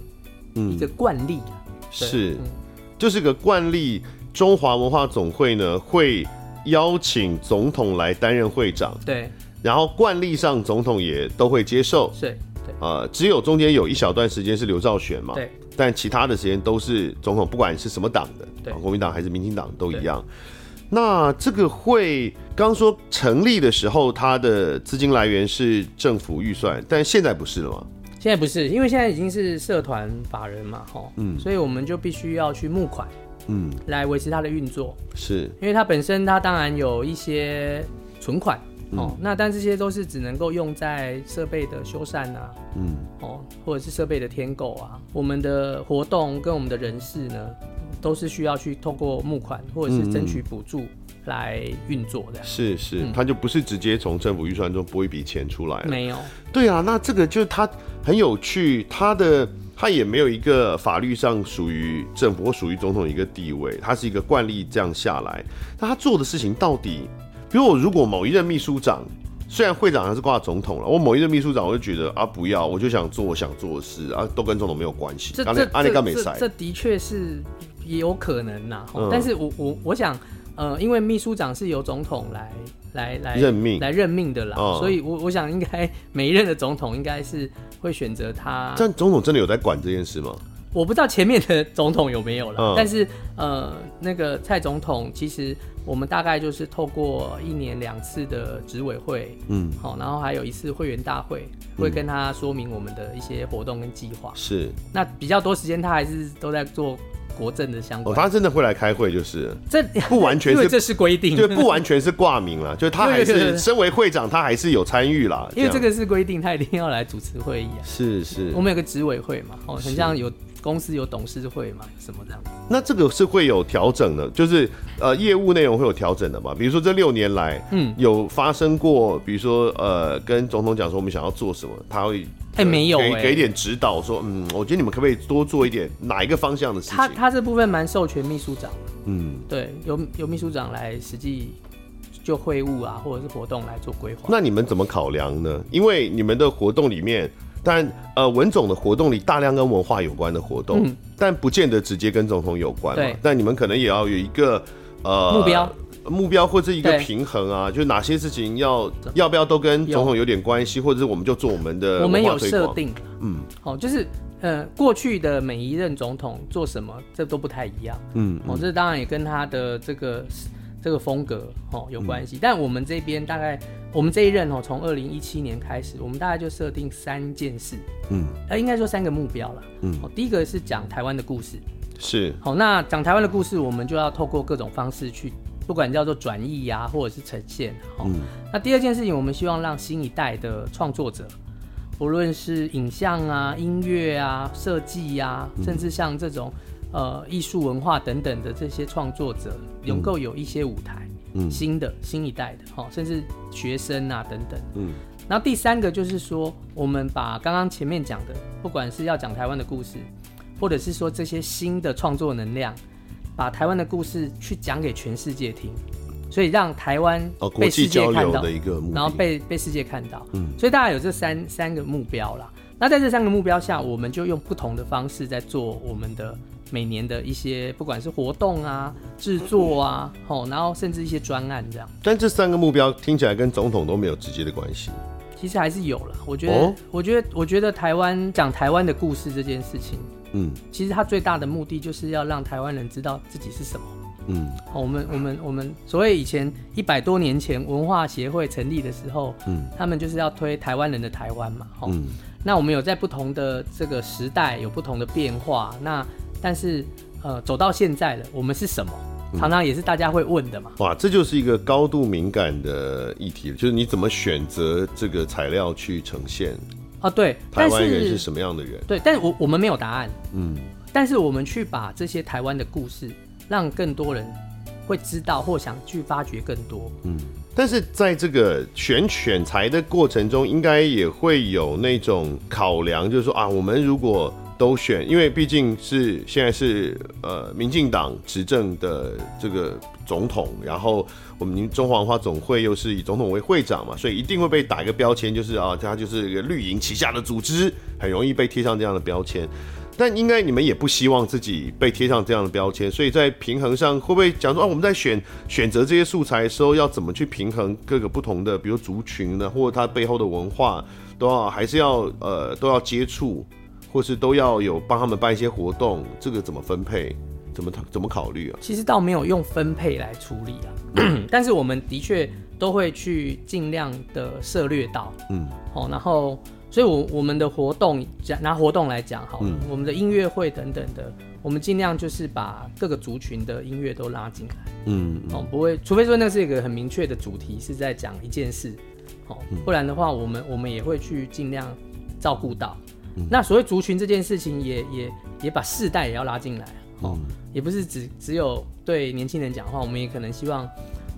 嗯、一个惯例啊？是，嗯、就是个惯例。中华文化总会呢会。邀请总统来担任会长，对，然后惯例上总统也都会接受，是，对，呃，只有中间有一小段时间是刘兆玄嘛，对，但其他的时间都是总统，不管是什么党的，对，国民党还是民进党都一样。那这个会刚说成立的时候，它的资金来源是政府预算，但现在不是了吗？现在不是，因为现在已经是社团法人嘛，吼，嗯，所以我们就必须要去募款。嗯，来维持它的运作，是。因为它本身它当然有一些存款、嗯、哦，那但这些都是只能够用在设备的修缮啊，嗯，哦，或者是设备的添购啊，我们的活动跟我们的人事呢，都是需要去透过募款或者是争取补助来运作的，是是，它、嗯、就不是直接从政府预算中拨一笔钱出来，没有，对啊，那这个就是他很有趣，他的。他也没有一个法律上属于政府或属于总统一个地位，他是一个惯例这样下来。那他做的事情到底，比如我如果某一任秘书长，虽然会长还是挂总统了，我某一任秘书长我就觉得啊不要，我就想做我想做的事啊，都跟总统没有关系。这这这这这的确是也有可能呐、啊，嗯、但是我我我想。呃，因为秘书长是由总统来来来任命来任命的啦，哦、所以我我想应该 每一任的总统应该是会选择他。但总统真的有在管这件事吗？我不知道前面的总统有没有了，嗯、但是呃，那个蔡总统其实我们大概就是透过一年两次的执委会，嗯，好，然后还有一次会员大会，会跟他说明我们的一些活动跟计划。是，那比较多时间他还是都在做。国政的相关，哦，他真的会来开会，就是。这不完全是，这是规定，就不完全是挂名了，就他还是身为会长，他还是有参与啦。因为这个是规定，他一定要来主持会议啊。是是，我们有个执委会嘛，哦，很像有公司有董事会嘛，什么这样。那这个是会有调整的，就是呃业务内容会有调整的嘛？比如说这六年来，嗯，有发生过，比如说呃跟总统讲说我们想要做什么，他会。哎，没有给，给点指导，说，嗯，我觉得你们可不可以多做一点哪一个方向的事情？他他这部分蛮授权秘书长，嗯，对，由由秘书长来实际就会务啊，或者是活动来做规划。那你们怎么考量呢？因为你们的活动里面，但呃文总的活动里大量跟文化有关的活动，嗯、但不见得直接跟总统有关嘛。对但你们可能也要有一个呃目标。目标或者一个平衡啊，对就哪些事情要要不要都跟总统有点关系，或者是我们就做我们的。我们有设定，嗯，好，就是呃，过去的每一任总统做什么，这都不太一样。嗯，哦，这当然也跟他的这个这个风格哦有关系。嗯、但我们这边大概，我们这一任哦，从二零一七年开始，我们大概就设定三件事。嗯，呃，应该说三个目标了。嗯，哦，第一个是讲台湾的故事。是。好，那讲台湾的故事，我们就要透过各种方式去，不管叫做转译呀，或者是呈现。嗯。那第二件事情，我们希望让新一代的创作者。不论是影像啊、音乐啊、设计呀，甚至像这种呃艺术文化等等的这些创作者，能够有一些舞台，嗯，新的新一代的哈，甚至学生啊等等，嗯。然后第三个就是说，我们把刚刚前面讲的，不管是要讲台湾的故事，或者是说这些新的创作能量，把台湾的故事去讲给全世界听。所以让台湾被世界看到，然后被被世界看到，嗯，所以大家有这三三个目标啦。那在这三个目标下，我们就用不同的方式在做我们的每年的一些，不管是活动啊、制作啊，哦，然后甚至一些专案这样。但这三个目标听起来跟总统都没有直接的关系。其实还是有了，我觉得，哦、我觉得，我觉得台湾讲台湾的故事这件事情，嗯，其实它最大的目的就是要让台湾人知道自己是什么。嗯，我们我们我们所谓以前一百多年前文化协会成立的时候，嗯，他们就是要推台湾人的台湾嘛，嗯，那我们有在不同的这个时代有不同的变化，那但是呃走到现在了，我们是什么？常常也是大家会问的嘛。哇，这就是一个高度敏感的议题，就是你怎么选择这个材料去呈现？啊，对，台湾人是什么样的人？对，但是我我们没有答案，嗯，但是我们去把这些台湾的故事。让更多人会知道或想去发掘更多。嗯，但是在这个选选材的过程中，应该也会有那种考量，就是说啊，我们如果都选，因为毕竟是现在是呃民进党执政的这个总统，然后我们中华文化总会又是以总统为会长嘛，所以一定会被打一个标签，就是啊，他就是一个绿营旗下的组织，很容易被贴上这样的标签。但应该你们也不希望自己被贴上这样的标签，所以在平衡上会不会讲说啊，我们在选选择这些素材的时候，要怎么去平衡各个不同的，比如族群呢，或者它背后的文化，都要还是要呃都要接触，或是都要有帮他们办一些活动，这个怎么分配，怎么怎么考虑啊？其实倒没有用分配来处理啊，但是我们的确都会去尽量的涉略到，嗯，好，然后。所以我，我我们的活动讲拿活动来讲好了，嗯、我们的音乐会等等的，我们尽量就是把各个族群的音乐都拉进来，嗯，哦，不会，除非说那是一个很明确的主题是在讲一件事，哦，不然的话，我们我们也会去尽量照顾到。嗯、那所谓族群这件事情也，也也也把世代也要拉进来，哦，嗯、也不是只只有对年轻人讲话，我们也可能希望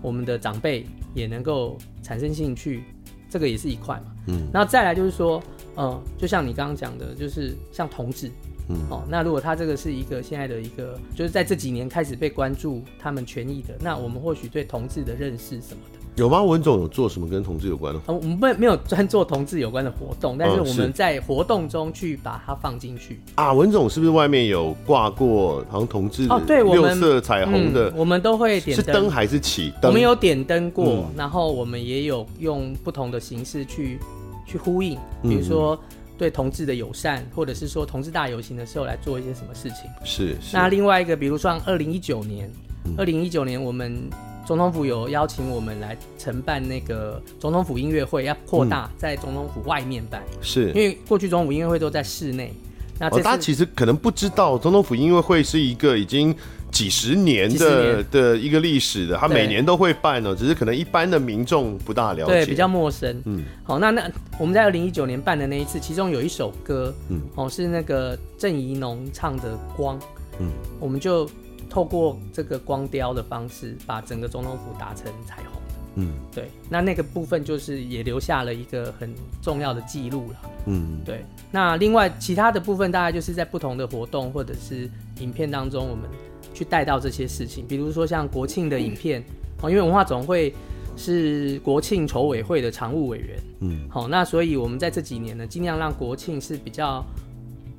我们的长辈也能够产生兴趣。这个也是一块嘛，嗯，然后再来就是说，呃，就像你刚刚讲的，就是像同志，嗯，哦，那如果他这个是一个现在的一个，就是在这几年开始被关注他们权益的，那我们或许对同志的认识什么的。有吗？文总有做什么跟同志有关的？呃，我们没没有专做同志有关的活动，但是我们在活动中去把它放进去。啊，文总是不是外面有挂过好像同志哦？对，六色彩虹的，嗯，我们都会点灯。是灯还是起灯？我们有点灯过，嗯，然后我们也有用不同的形式去去呼应，比如说对同志的友善，或者是说同志大游行的时候来做一些什么事情。是。是那另外一个，比如说二零一九年，二零一九年我们。总统府有邀请我们来承办那个总统府音乐会，要扩大在总统府外面办，嗯、是。因为过去总统府音乐会都在室内。那大家其实可能不知道，总统府音乐会是一个已经几十年的年。的一个历史的，他每年都会办呢，只是可能一般的民众不大了解，对，比较陌生。嗯，好，那那我们在二零一九年办的那一次，其中有一首歌，嗯，哦，是那个郑怡农唱的《光》，嗯，我们就。透过这个光雕的方式，把整个总统府打成彩虹。嗯，对，那那个部分就是也留下了一个很重要的记录了。嗯，对。那另外其他的部分，大概就是在不同的活动或者是影片当中，我们去带到这些事情。比如说像国庆的影片，哦，因为文化总会是国庆筹委会的常务委员。嗯，好，那所以我们在这几年呢，尽量让国庆是比较。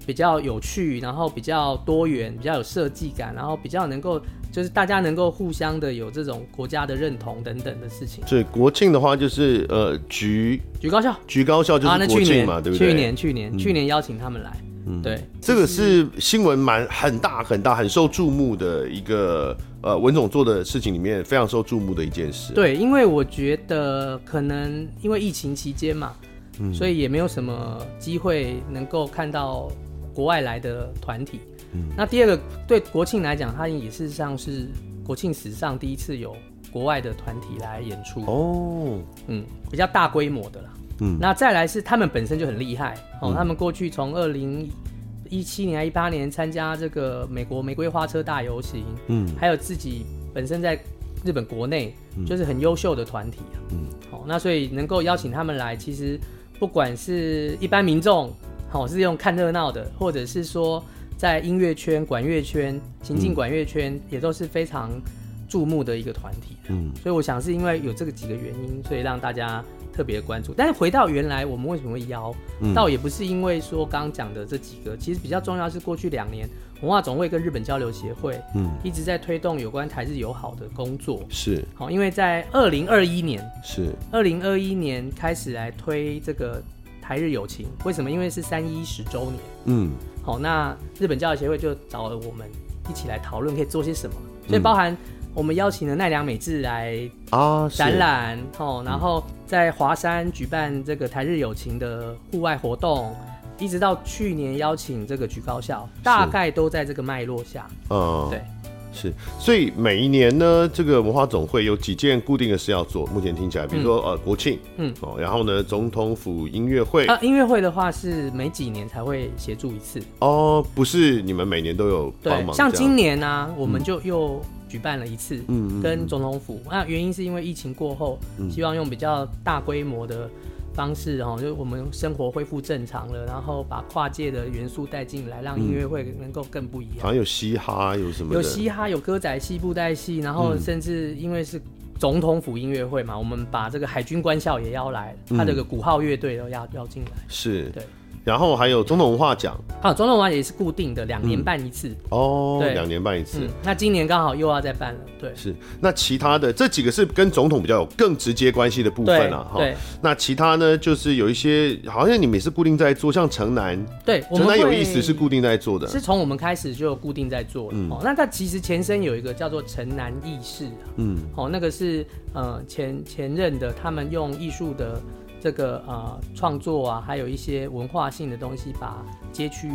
比较有趣，然后比较多元，比较有设计感，然后比较能够就是大家能够互相的有这种国家的认同等等的事情。所以国庆的话就是呃，局局高校，局高校就是国庆嘛，啊、对不对？去年去年、嗯、去年邀请他们来，嗯，对，这个是新闻蛮很大很大很受注目的一个呃文总做的事情里面非常受注目的一件事。对，因为我觉得可能因为疫情期间嘛，嗯，所以也没有什么机会能够看到国外来的团体。嗯，那第二个对国庆来讲，它也事实上是国庆史上第一次有国外的团体来演出。哦，嗯，比较大规模的啦。嗯，那再来是他们本身就很厉害哦，嗯、他们过去从二零一七年、一八年参加这个美国玫瑰花车大游行，嗯，还有自己本身在日本国内就是很优秀的团体啊，嗯，好，那所以能够邀请他们来，其实不管是一般民众，好是用看热闹的，或者是说在音乐圈、管乐圈、行进管乐圈，也都是非常注目的一个团体，嗯，所以我想是因为有这个几个原因，所以让大家。特别关注，但是回到原来，我们为什么会邀？嗯、倒也不是因为说刚刚讲的这几个，其实比较重要是过去两年文化总会跟日本交流协会，嗯，一直在推动有关台日友好的工作。是，好，因为在二零二一年，是二零二一年开始来推这个台日友情，为什么？因为是三一十周年，嗯，好，那日本教育协会就找了我们一起来讨论可以做些什么，所以包含。我们邀请了奈良美智来啊展览哦，然后在华山举办这个台日友情的户外活动，一直到去年邀请这个举高校，大概都在这个脉络下。嗯，对。是，所以每一年呢，这个文化总会有几件固定的事要做。目前听起来，比如说、嗯、呃国庆，嗯哦，然后呢总统府音乐会啊，音乐会的话是每几年才会协助一次。哦，不是你们每年都有帮忙？像今年呢、啊，我们就又举办了一次，嗯，跟总统府。那原因是因为疫情过后，希望用比较大规模的。方式哦，就是我们生活恢复正常了，然后把跨界的元素带进来，让音乐会能够更不一样。好像有嘻哈，有什么？有嘻哈，有歌仔戏、布袋戏，然后甚至因为是总统府音乐会嘛，我们把这个海军官校也要来，他这个鼓号乐队都要邀进来。是，对。然后还有总统文化奖啊，总统文化也是固定的，两年办一次。嗯、哦，对，两年办一次、嗯。那今年刚好又要再办了，对。是，那其他的这几个是跟总统比较有更直接关系的部分啊。对。那其他呢，就是有一些好像你们也是固定在做，像城南，对，城南有意思是固定在做的，是从我们开始就固定在做的。嗯。哦，那它其实前身有一个叫做城南艺视啊。嗯。哦，那个是呃前前任的，他们用艺术的。这个呃创作啊，还有一些文化性的东西，把街区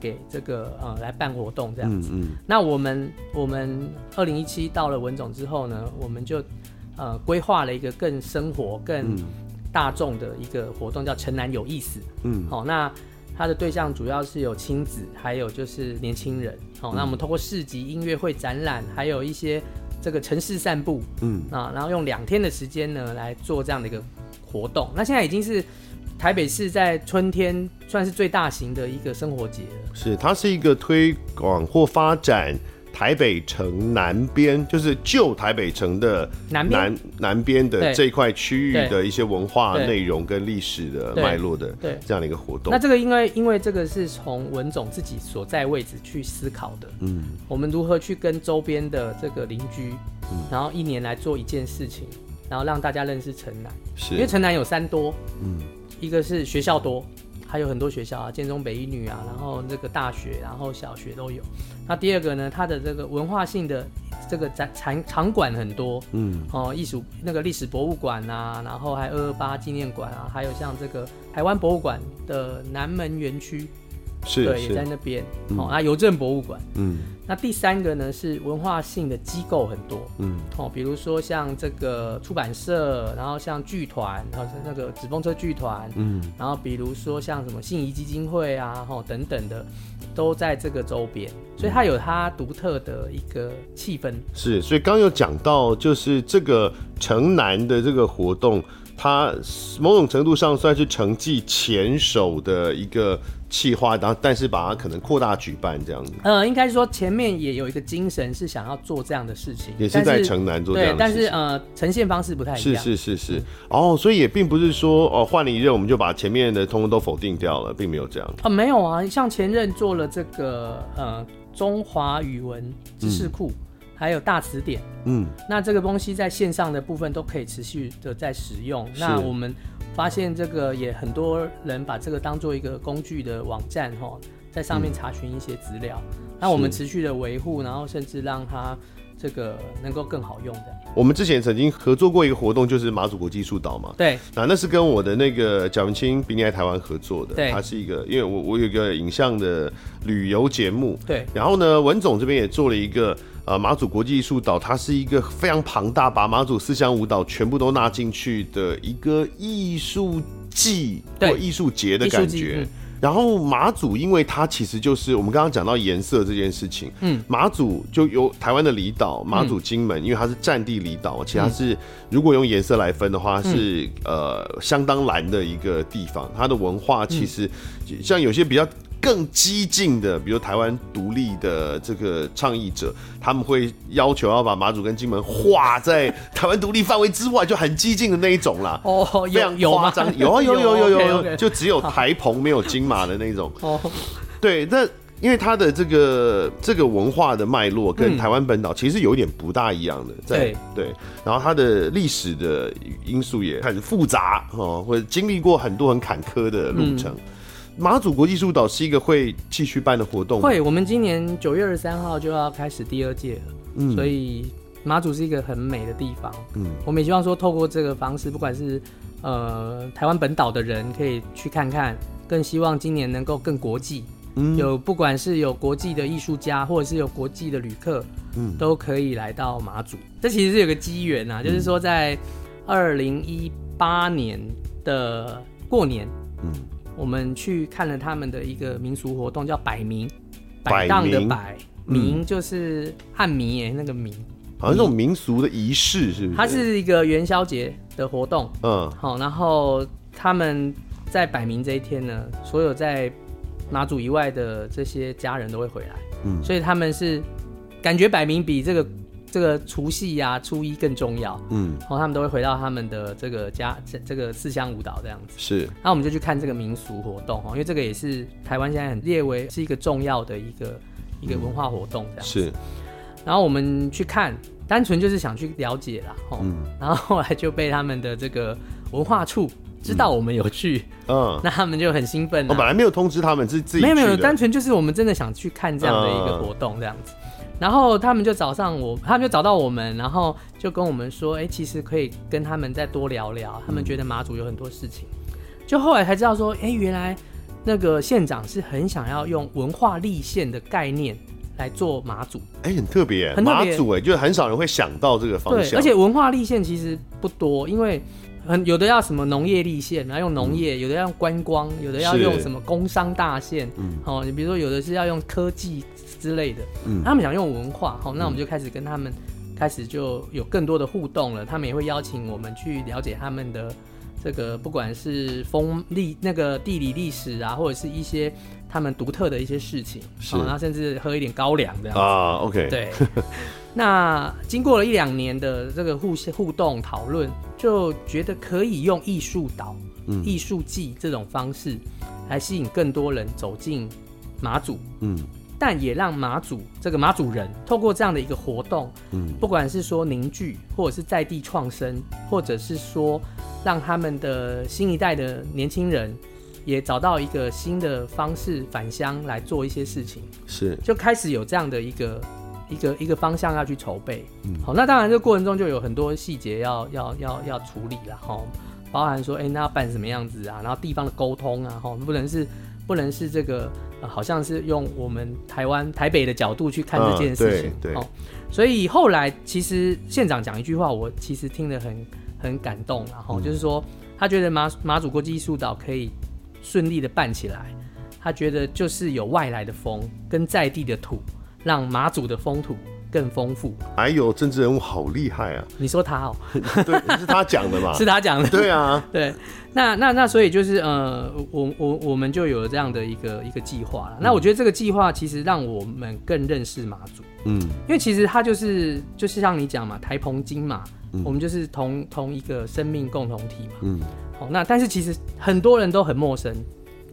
给这个呃来办活动这样子。嗯嗯、那我们我们二零一七到了文总之后呢，我们就呃规划了一个更生活、更大众的一个活动，叫城南有意思。嗯，好、哦，那它的对象主要是有亲子，还有就是年轻人。好、哦，那我们通过市集、音乐会、展览，还有一些这个城市散步，嗯啊，然后用两天的时间呢来做这样的一个。活动，那现在已经是台北市在春天算是最大型的一个生活节了。是，它是一个推广或发展台北城南边，就是旧台北城的南南南边的这一块区域的一些文化内容跟历史的脉络的，对。这样的一个活动。那这个因为因为这个是从文总自己所在位置去思考的，嗯，我们如何去跟周边的这个邻居，嗯，然后一年来做一件事情。然后让大家认识城南，是因为城南有三多，嗯，一个是学校多，还有很多学校啊，建中、北一女啊，然后这个大学，然后小学都有。那第二个呢，它的这个文化性的这个展场场馆很多，嗯，哦，艺术那个历史博物馆啊，然后还有二二八纪念馆啊，还有像这个台湾博物馆的南门园区。是，对，也在那边。哦，那邮政博物馆。嗯，那第三个呢是文化性的机构很多。嗯，哦，比如说像这个出版社，然后像剧团，然后是那个纸风车剧团。嗯，然后比如说像什么信谊基金会啊，吼等等的，都在这个周边，所以它有它独特的一个气氛。是，所以刚有讲到，就是这个城南的这个活动，它某种程度上算是城际前手的一个。企划，然后但是把它可能扩大举办这样子。呃，应该是说前面也有一个精神是想要做这样的事情，也是在城南做这样的事情。对，但是呃，呈现方式不太一样。是是是是。嗯、哦，所以也并不是说哦换了一任我们就把前面的通通都否定掉了，并没有这样。啊、呃，没有啊，像前任做了这个呃中华语文知识库，嗯、还有大词典，嗯，那这个东西在线上的部分都可以持续的在使用。那我们。发现这个也很多人把这个当做一个工具的网站哈，在上面查询一些资料，那、嗯、我们持续的维护，然后甚至让它这个能够更好用的。我们之前曾经合作过一个活动，就是马祖国际艺术岛嘛。对，那那是跟我的那个贾文清比你爱台湾合作的。对，它是一个，因为我我有一个影像的旅游节目。对，然后呢，文总这边也做了一个呃马祖国际艺术岛，它是一个非常庞大，把马祖四乡舞蹈全部都纳进去的一个艺术季或艺术节的感觉。然后马祖，因为它其实就是我们刚刚讲到颜色这件事情，嗯，马祖就有台湾的离岛，马祖、金门，因为它是战地离岛，其实它是如果用颜色来分的话，是呃相当蓝的一个地方。它的文化其实像有些比较。更激进的，比如台湾独立的这个倡议者，他们会要求要把马祖跟金门划在台湾独立范围之外，就很激进的那一种啦。哦，非常夸张，有啊有有有有 有，就只有台澎没有金马的那种。哦，对，那因为它的这个这个文化的脉络跟台湾本岛其实有点不大一样的，在对。对，然后它的历史的因素也开始复杂哦，或者经历过很多很坎坷的路程。马祖国际艺术岛是一个会继续办的活动，会。我们今年九月二十三号就要开始第二届了，嗯，所以马祖是一个很美的地方，嗯，我们也希望说透过这个方式，不管是呃台湾本岛的人可以去看看，更希望今年能够更国际，嗯，有不管是有国际的艺术家，或者是有国际的旅客，嗯，都可以来到马祖。这其实是有个机缘啊，就是说在二零一八年的过年，嗯。我们去看了他们的一个民俗活动，叫摆明，摆荡的摆，明就是汉民耶，那个明，好像那种民俗的仪式是不是？它是一个元宵节的活动，嗯，好，然后他们在摆明这一天呢，所有在马祖以外的这些家人都会回来，嗯，所以他们是感觉摆明比这个。这个除夕呀、初一更重要，嗯，然后他们都会回到他们的这个家，这这个四乡舞蹈这样子。是，那我们就去看这个民俗活动，因为这个也是台湾现在很列为是一个重要的一个一个文化活动这样子。是，然后我们去看，单纯就是想去了解啦，嗯，然后后来就被他们的这个文化处知道我们有去，嗯，那他们就很兴奋。我本来没有通知他们，自自己没有没有，单纯就是我们真的想去看这样的一个活动这样子。然后他们就找上我，他们就找到我们，然后就跟我们说，哎，其实可以跟他们再多聊聊。他们觉得马祖有很多事情，就后来才知道说，哎，原来那个县长是很想要用文化立县的概念来做马祖，哎，很特别，很特别，马祖哎，就是很少人会想到这个方向。对，而且文化立县其实不多，因为很有的要什么农业立县，然后用农业；嗯、有的要用观光，有的要用什么工商大县。嗯，哦，你比如说有的是要用科技。之类的，嗯，他们想用文化，好，那我们就开始跟他们开始就有更多的互动了。他们也会邀请我们去了解他们的这个，不管是风历那个地理历史啊，或者是一些他们独特的一些事情，是，然后甚至喝一点高粱这样子啊。OK，对。那经过了一两年的这个互互动讨论，就觉得可以用艺术岛、艺术季这种方式来吸引更多人走进马祖，嗯。但也让马祖这个马祖人透过这样的一个活动，嗯，不管是说凝聚，或者是在地创生，或者是说让他们的新一代的年轻人也找到一个新的方式返乡来做一些事情，是。就开始有这样的一个一个一个方向要去筹备。嗯，好，那当然这个过程中就有很多细节要要要要处理了哈，包含说哎、欸，那要办什么样子啊，然后地方的沟通啊，哈，不能是不能是这个。好像是用我们台湾台北的角度去看这件事情，嗯、对，对，哦，所以后来其实县长讲一句话，我其实听得很很感动，然后就是说他觉得马马祖国际艺术岛可以顺利的办起来，他觉得就是有外来的风跟在地的土，让马祖的风土。更丰富，哎呦，政治人物好厉害啊！你说他哦，对，是他讲的嘛？是他讲的，对啊，对。那那那，所以就是呃，我我我们就有了这样的一个一个计划了。那我觉得这个计划其实让我们更认识马祖，嗯，因为其实他就是就是像你讲嘛，台澎金马，嗯、我们就是同同一个生命共同体嘛，嗯。好，那但是其实很多人都很陌生。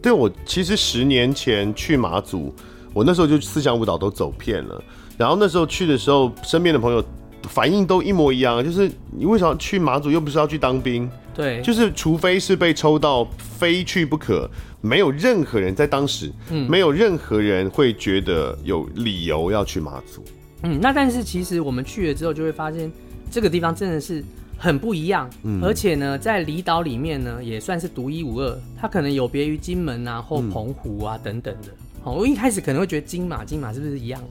对，我其实十年前去马祖，我那时候就思想舞蹈都走遍了。然后那时候去的时候，身边的朋友反应都一模一样，就是你为什么去马祖，又不是要去当兵？对，就是除非是被抽到非去不可，没有任何人在当时，嗯，没有任何人会觉得有理由要去马祖。嗯，那但是其实我们去了之后，就会发现这个地方真的是很不一样，嗯，而且呢，在离岛里面呢，也算是独一无二。它可能有别于金门啊或澎湖啊等等的。哦，我一开始可能会觉得金马金马是不是一样的？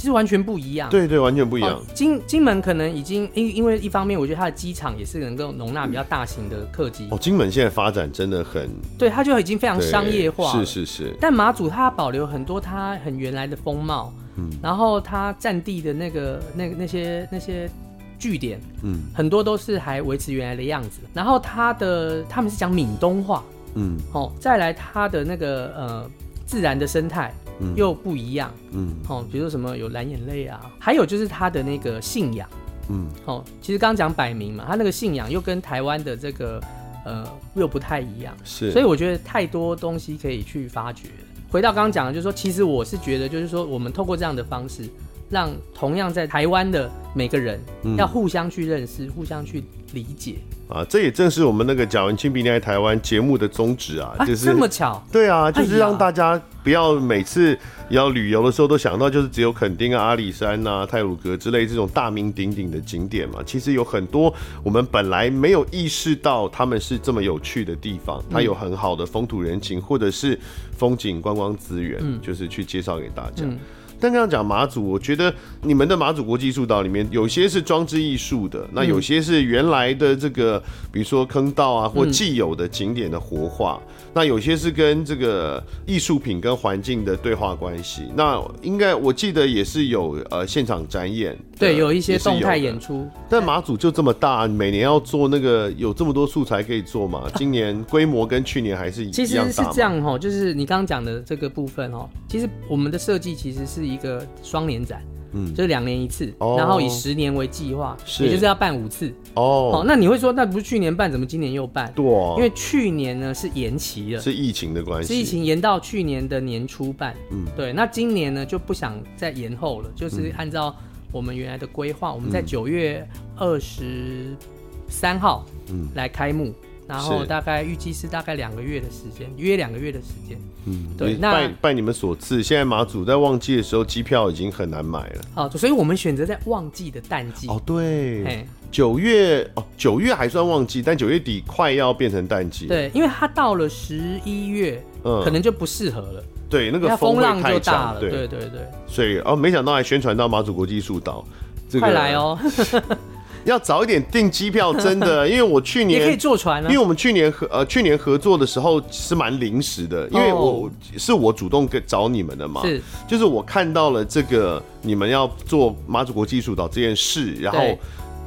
其实完全不一样，对对，完全不一样。哦、金金门可能已经因因为一方面，我觉得它的机场也是能够容纳比较大型的客机。哦，金门现在发展真的很，对，它就已经非常商业化。是是是。但马祖它保留很多它很原来的风貌，嗯，然后它占地的那个那那些那些据点，嗯，很多都是还维持原来的样子。然后它的他们是讲闽东话，嗯，哦，再来它的那个呃自然的生态。又不一样，嗯，哦，比如说什么有蓝眼泪啊，还有就是他的那个信仰，嗯，哦，其实刚刚讲摆明嘛，他那个信仰又跟台湾的这个呃又不太一样，是，所以我觉得太多东西可以去发掘。回到刚刚讲的，就是说，其实我是觉得，就是说，我们透过这样的方式，让同样在台湾的每个人要互相去认识，嗯、互相去理解。啊，这也正是我们那个贾文清比你爱台湾节目的宗旨啊，就是、啊、这么巧，对啊，就是让大家不要每次要旅游的时候都想到就是只有垦丁啊、阿里山啊、泰鲁阁之类这种大名鼎鼎的景点嘛。其实有很多我们本来没有意识到他们是这么有趣的地方，它有很好的风土人情或者是风景观光资源，嗯、就是去介绍给大家。嗯但刚刚讲马祖，我觉得你们的马祖国际艺术岛里面有些是装置艺术的，那有些是原来的这个，比如说坑道啊或既有的景点的活化，那有些是跟这个艺术品跟环境的对话关系。那应该我记得也是有呃现场展演，对，有一些动态演出。但马祖就这么大，每年要做那个有这么多素材可以做嘛？今年规模跟去年还是一样大。其实是这样哈，就是你刚刚讲的这个部分哦，其实我们的设计其实是。一个双年展，嗯，就是两年一次，哦、然后以十年为计划，是也就是要办五次哦，哦。那你会说，那不是去年办，怎么今年又办？对、啊，因为去年呢是延期了，是疫情的关系，是疫情延到去年的年初办。嗯，对。那今年呢就不想再延后了，就是按照我们原来的规划，嗯、我们在九月二十三号嗯来开幕。嗯然后大概预计是大概两个月的时间，约两个月的时间。嗯，对。那拜拜你们所赐，现在马祖在旺季的时候，机票已经很难买了。好，所以我们选择在旺季的淡季。哦，对。九月哦，九月还算旺季，但九月底快要变成淡季。对，因为它到了十一月，嗯，可能就不适合了。对，那个风浪就大了。对对对。所以哦，没想到还宣传到马祖国际艺术岛，快来哦。要早一点订机票，真的，因为我去年也可以坐船啊。因为我们去年合呃去年合作的时候是蛮临时的，因为我是我主动跟找你们的嘛，是就是我看到了这个你们要做马祖国际艺术岛这件事，然后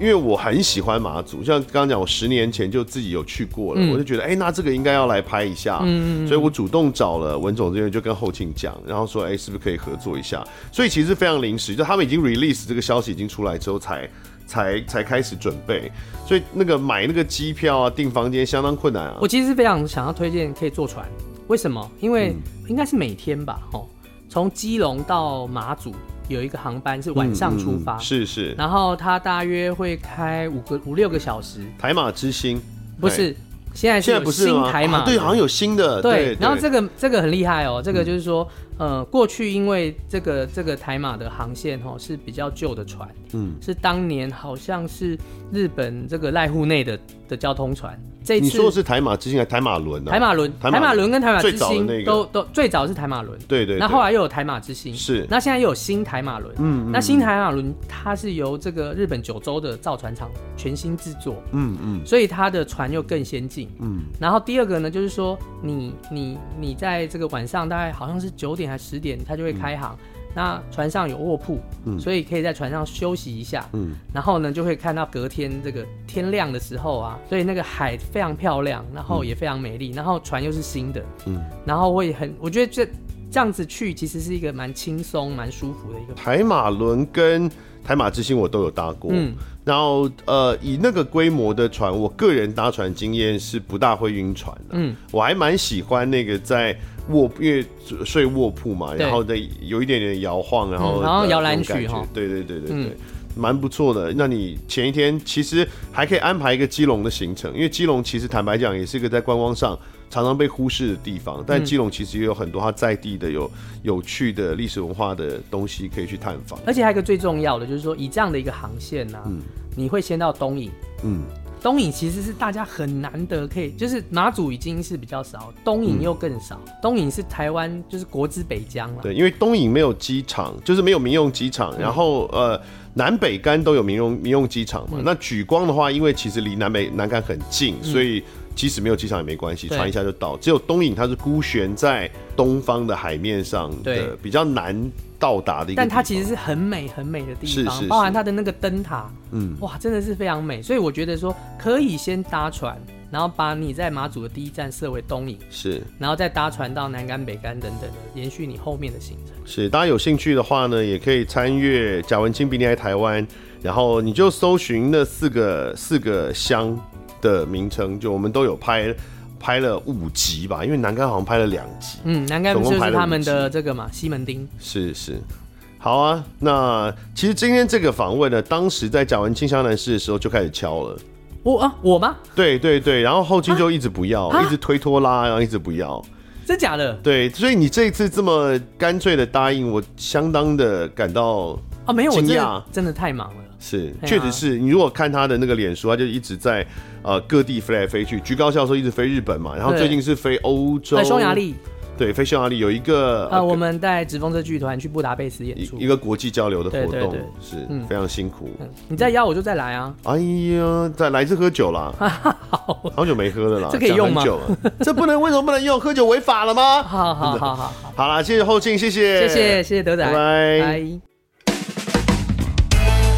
因为我很喜欢马祖，像刚刚讲我十年前就自己有去过了，我就觉得哎、欸，那这个应该要来拍一下，嗯，所以我主动找了文总这边就跟后庆讲，然后说哎、欸，是不是可以合作一下？所以其实非常临时，就他们已经 release 这个消息已经出来之后才。才才开始准备，所以那个买那个机票啊，订房间相当困难啊。我其实是非常想要推荐可以坐船，为什么？因为应该是每天吧，哦，从基隆到马祖有一个航班是晚上出发，嗯嗯、是是，然后它大约会开五个五六个小时。台马之星。不是。现在现在不是新台马、啊，对，好像有新的。对，然后这个这个很厉害哦，这个就是说，嗯、呃，过去因为这个这个台马的航线哦是比较旧的船，嗯，是当年好像是日本这个濑户内的的交通船。这次你说的是台马之星还是台马轮呢？台马轮，台马轮跟台马之星都都最早是台马轮，对对。那后来又有台马之星，是。那现在又有新台马轮，嗯。那新台马轮它是由这个日本九州的造船厂全新制作，嗯嗯。所以它的船又更先进，嗯。然后第二个呢，就是说你你你在这个晚上大概好像是九点还是十点，它就会开航。那船上有卧铺，嗯，所以可以在船上休息一下，嗯，然后呢就会看到隔天这个天亮的时候啊，所以那个海非常漂亮，然后也非常美丽，然后船又是新的，嗯，然后会很，我觉得这这样子去其实是一个蛮轻松、蛮舒服的一个。海马轮跟台马之星我都有搭过，嗯，然后呃以那个规模的船，我个人搭船经验是不大会晕船的，嗯，我还蛮喜欢那个在。卧，因为睡卧铺嘛，然后再有一点点摇晃，然后、嗯、然后摇篮曲哈，对对对对对。嗯、蛮不错的。那你前一天其实还可以安排一个基隆的行程，因为基隆其实坦白讲也是一个在观光上常常被忽视的地方，但基隆其实也有很多它在地的有有趣的历史文化的东西可以去探访。而且还有一个最重要的就是说，以这样的一个航线呢、啊，嗯，你会先到东引，嗯。东引其实是大家很难得可以，就是马祖已经是比较少，东引又更少。嗯、东引是台湾就是国之北疆了。对，因为东引没有机场，就是没有民用机场，嗯、然后呃南北竿都有民用民用机场嘛。嗯、那举光的话，因为其实离南北南竿很近，嗯、所以即使没有机场也没关系，船一下就到。只有东引它是孤悬在东方的海面上的，对比较难。到达的一个，但它其实是很美很美的地方，是是是包含它的那个灯塔，嗯，哇，真的是非常美。所以我觉得说可以先搭船，然后把你在马祖的第一站设为东引，是，然后再搭船到南竿、北竿等等的，延续你后面的行程。是，大家有兴趣的话呢，也可以参阅贾文清比你爱台湾，然后你就搜寻那四个四个乡的名称，就我们都有拍。拍了五集吧，因为南竿好像拍了两集。嗯，南竿就是他们的这个嘛，西门町。是是，好啊。那其实今天这个访问呢，当时在讲完清香男士的时候就开始敲了。我啊，我吗？对对对，然后后期就一直不要，啊、一直推拖拉，然后一直不要。真假的？对，所以你这一次这么干脆的答应，我相当的感到啊，没有，我真的真的太忙了。是，确实是你如果看他的那个脸书，他就一直在呃各地飞来飞去。居高校的时候一直飞日本嘛，然后最近是飞欧洲，匈牙利，对，飞匈牙利有一个呃，我们带直风车剧团去布达佩斯演出，一个国际交流的活动，是非常辛苦。你再邀我就再来啊！哎呀，再来一次喝酒啦，好。久没喝了啦，这可以用吗？这不能，为什么不能用？喝酒违法了吗？好好好好好，好了，谢谢后进，谢谢，谢谢谢谢德仔，拜。拜。